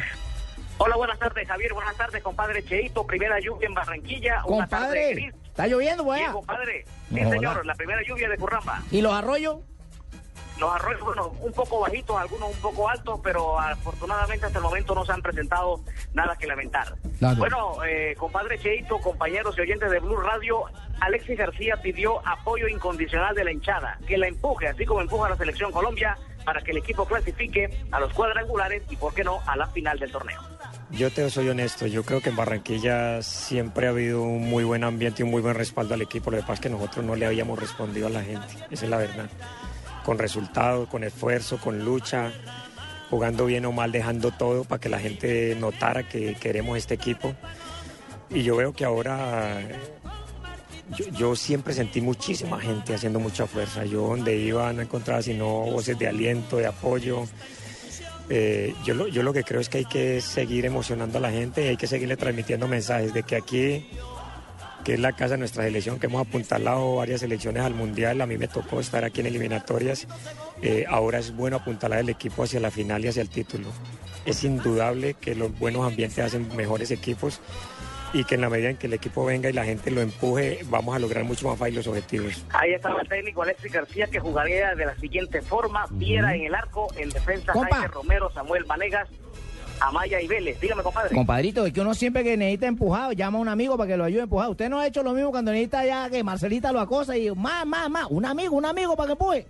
Hola, buenas tardes, Javier. Buenas tardes, compadre Cheito. Primera lluvia en Barranquilla. Una tarde Compadre, gris. ¿está lloviendo, Sí, weá? compadre. Sí, No joda. señor. La primera lluvia de Curramba. ¿Y los arroyos? Los arroyos, bueno, un poco bajitos, algunos un poco altos, pero afortunadamente hasta el momento no se han presentado nada que lamentar. Claro. Bueno, eh, compadre Cheito, compañeros y oyentes de Blue Radio, Alexis García pidió apoyo incondicional de la hinchada, que la empuje, así como empuja a la selección Colombia, para que el equipo clasifique a los cuadrangulares y, por qué no, a la final del torneo. Yo te soy honesto, yo creo que en Barranquilla siempre ha habido un muy buen ambiente y un muy buen respaldo al equipo. Lo que pasa es que nosotros no le habíamos respondido a la gente, esa es la verdad. Con resultados, con esfuerzo, con lucha. jugando bien o mal, dejando todo para que la gente notara que queremos este equipo. Y yo veo que ahora yo, siempre sentí muchísima gente haciendo mucha fuerza. Yo donde iba no encontraba sino voces de aliento, de apoyo. Eh, yo, lo, yo lo que creo es que hay que seguir emocionando a la gente y hay que seguirle transmitiendo mensajes de que aquí, que es la casa de nuestra selección, que hemos apuntalado varias selecciones al Mundial, a mí me tocó estar aquí en eliminatorias, eh, ahora es bueno apuntalar el equipo hacia la final y hacia el título. Es indudable que los buenos ambientes hacen mejores equipos y que en la medida en que el equipo venga y la gente lo empuje, vamos a lograr mucho más fácil los objetivos. Ahí estaba el técnico Alexis García que jugaría de la siguiente forma. Viera en el arco, en defensa Compa. Jaime Romero, Samuel Vanegas, Amaya y Vélez. Dígame, compadre. Compadrito, es que uno siempre que necesita empujado, llama a un amigo para que lo ayude a empujar. Usted no ha hecho lo mismo cuando necesita ya que Marcelita lo acosa y más, más, más, un amigo, un amigo para que empuje.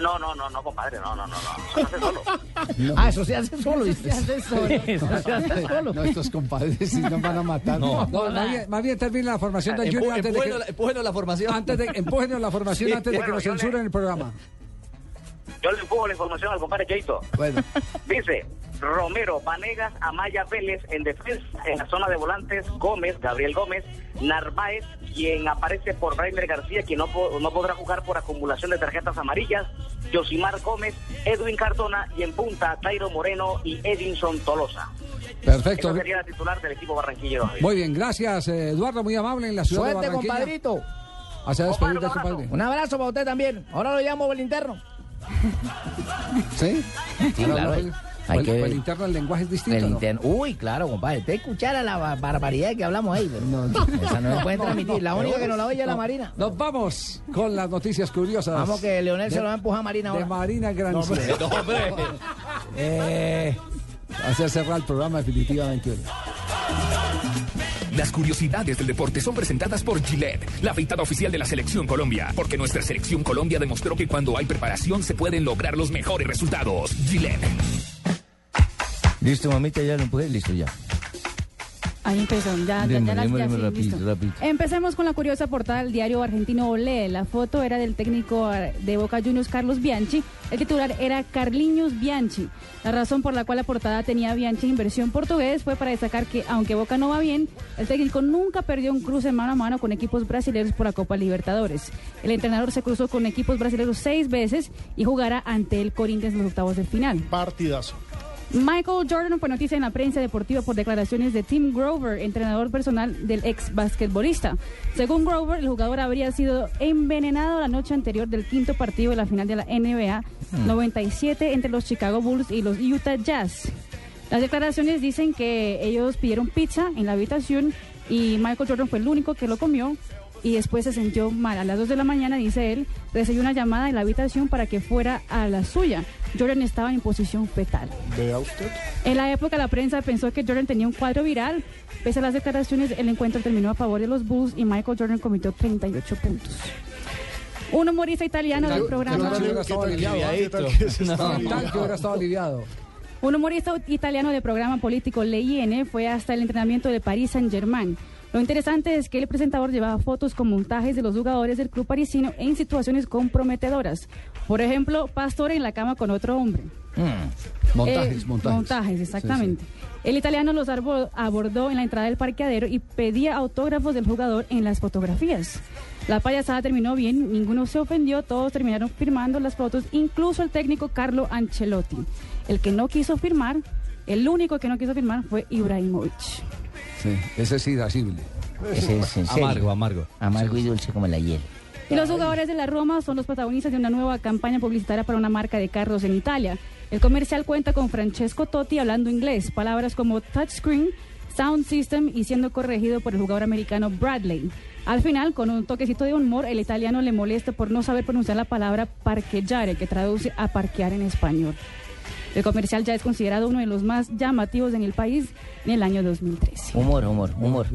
No, no, no, no, compadre, no, no, no, no. Eso se hace solo. Ah, eso se hace solo. Eso se hace solo. Eso se hace solo. No, estos compadres sí nos van a matar. No. más, bien, más bien termina la formación del Empu- Junior antes de que... empújenos la- formación. Antes de, empújenos la formación antes de que nos censuren el programa. Yo le empujo la información al compadre Cheito. Bueno. Dice Romero, Vanegas, Amaya Vélez en defensa, en la zona de volantes, Gómez, Gabriel Gómez, Narváez, quien aparece por Rainer García, quien no, no podrá jugar por acumulación de tarjetas amarillas, Josimar Gómez, Edwin Cardona y en punta Tairo Moreno y Edinson Tolosa. Perfecto. Esa sería la titular del equipo barranquillero. Muy bien, gracias eh, Eduardo, muy amable en la ciudad de Suerte, Barranquilla. compadrito. Hacia despedir. Un abrazo para usted también. Ahora lo llamo por el interno. ¿Sí? Claro. no, Hay el, que- el interno el lenguaje es distinto. El ¿no? interno. Uy, claro, compadre. Usted escuchara la ba- barbaridad que hablamos ahí. pero Esa no se puede transmitir. La única que no la oye es la No. Marina. Nos vamos con las noticias curiosas. Vamos que Leonel se De- lo va a empujar a Marina De ahora. Marina Grancia. No, hombre. Eh, hace cerrar el programa definitivamente. hoy. Las curiosidades del deporte son presentadas por Gillette, la afeitada oficial de la Selección Colombia, porque nuestra Selección Colombia demostró que cuando hay preparación se pueden lograr los mejores resultados. Gillette. Listo, mamita, ya lo empujé. Listo, ya. Ahí empezó, ya, ya, Dime, ya, ya, dime sí, rapidito, listo. rapidito. Empecemos con la curiosa portada del diario argentino Olé. La foto era del técnico de Boca Juniors, Carlos Bianchi. El titular era Carliños Bianchi. La razón por la cual la portada tenía Bianchi en versión portugués fue para destacar que, aunque Boca no va bien, el técnico nunca perdió un cruce mano a mano con equipos brasileños por la Copa Libertadores. El entrenador se cruzó con equipos brasileños seis veces y jugará ante el Corinthians en los octavos de final. Partidazo. Michael Jordan fue noticia en la prensa deportiva por declaraciones de Tim Grover, entrenador personal del ex basquetbolista. Según Grover, el jugador habría sido envenenado la noche anterior del quinto partido de la final de la NBA 97 entre los Chicago Bulls y los Utah Jazz. Las declaraciones dicen que ellos pidieron pizza en la habitación y Michael Jordan fue el único que lo comió y después se sintió mal. A las 2 de la mañana, dice él, recibió una llamada en la habitación para que fuera a la suya. Jordan estaba en posición fetal. Vea usted. En la época la prensa pensó que Jordan tenía un cuadro viral. Pese a las declaraciones, el encuentro terminó a favor de los Bulls y Michael Jordan cometió 38 puntos. Un humorista italiano del programa... Un humorista italiano del programa político Le IN fue hasta el entrenamiento de Paris Saint-Germain. Lo interesante es que el presentador llevaba fotos con montajes de los jugadores del club parisino en situaciones comprometedoras. Por ejemplo, Pastor en la cama con otro hombre. Montajes, Eh, montajes. montajes, exactamente. El italiano los abordó en la entrada del parqueadero y pedía autógrafos del jugador en las fotografías. La payasada terminó bien, ninguno se ofendió, todos terminaron firmando las fotos, incluso el técnico Carlo Ancelotti. El que no quiso firmar, el único que no quiso firmar fue Ibrahimovic. Sí, ese es irascible. Ese es en serio. Amargo, amargo. Amargo y dulce como la hiel. Y los jugadores de la Roma son los protagonistas de una nueva campaña publicitaria para una marca de carros en Italia. El comercial cuenta con Francesco Totti hablando inglés, palabras como touchscreen, sound system y siendo corregido por el jugador americano Bradley. Al final, con un toquecito de humor, el italiano le molesta por no saber pronunciar la palabra parqueggiare, que traduce a parquear en español. El comercial ya es considerado uno de los más llamativos en el país en el año 2013. Humor, humor, humor.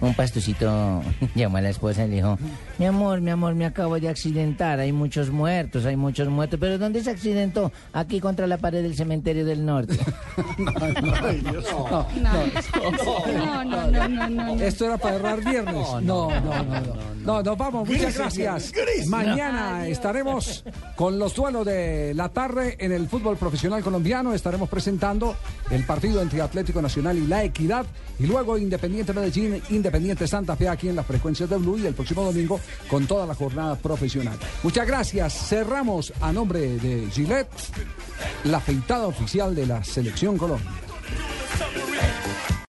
un pastucito llamó a la esposa y le dijo, mi amor, mi amor, me acabo de accidentar, hay muchos muertos, hay muchos muertos, pero ¿dónde se accidentó? Aquí contra la pared del cementerio del norte. No, no, no, no, no. Esto era para errar viernes. No, no, no, no. No, nos vamos, muchas gracias. Mañana estaremos con los duelos de la tarde en el fútbol profesional colombiano. Estaremos presentando el partido entre Atlético Nacional y La Equidad. Y luego Independiente Medellín, Independiente Santa Fe aquí en las frecuencias de Blue. Y el próximo domingo con toda la jornada profesional. Muchas gracias. Cerramos a nombre de Gillette la afeitada oficial de la Selección Colombia.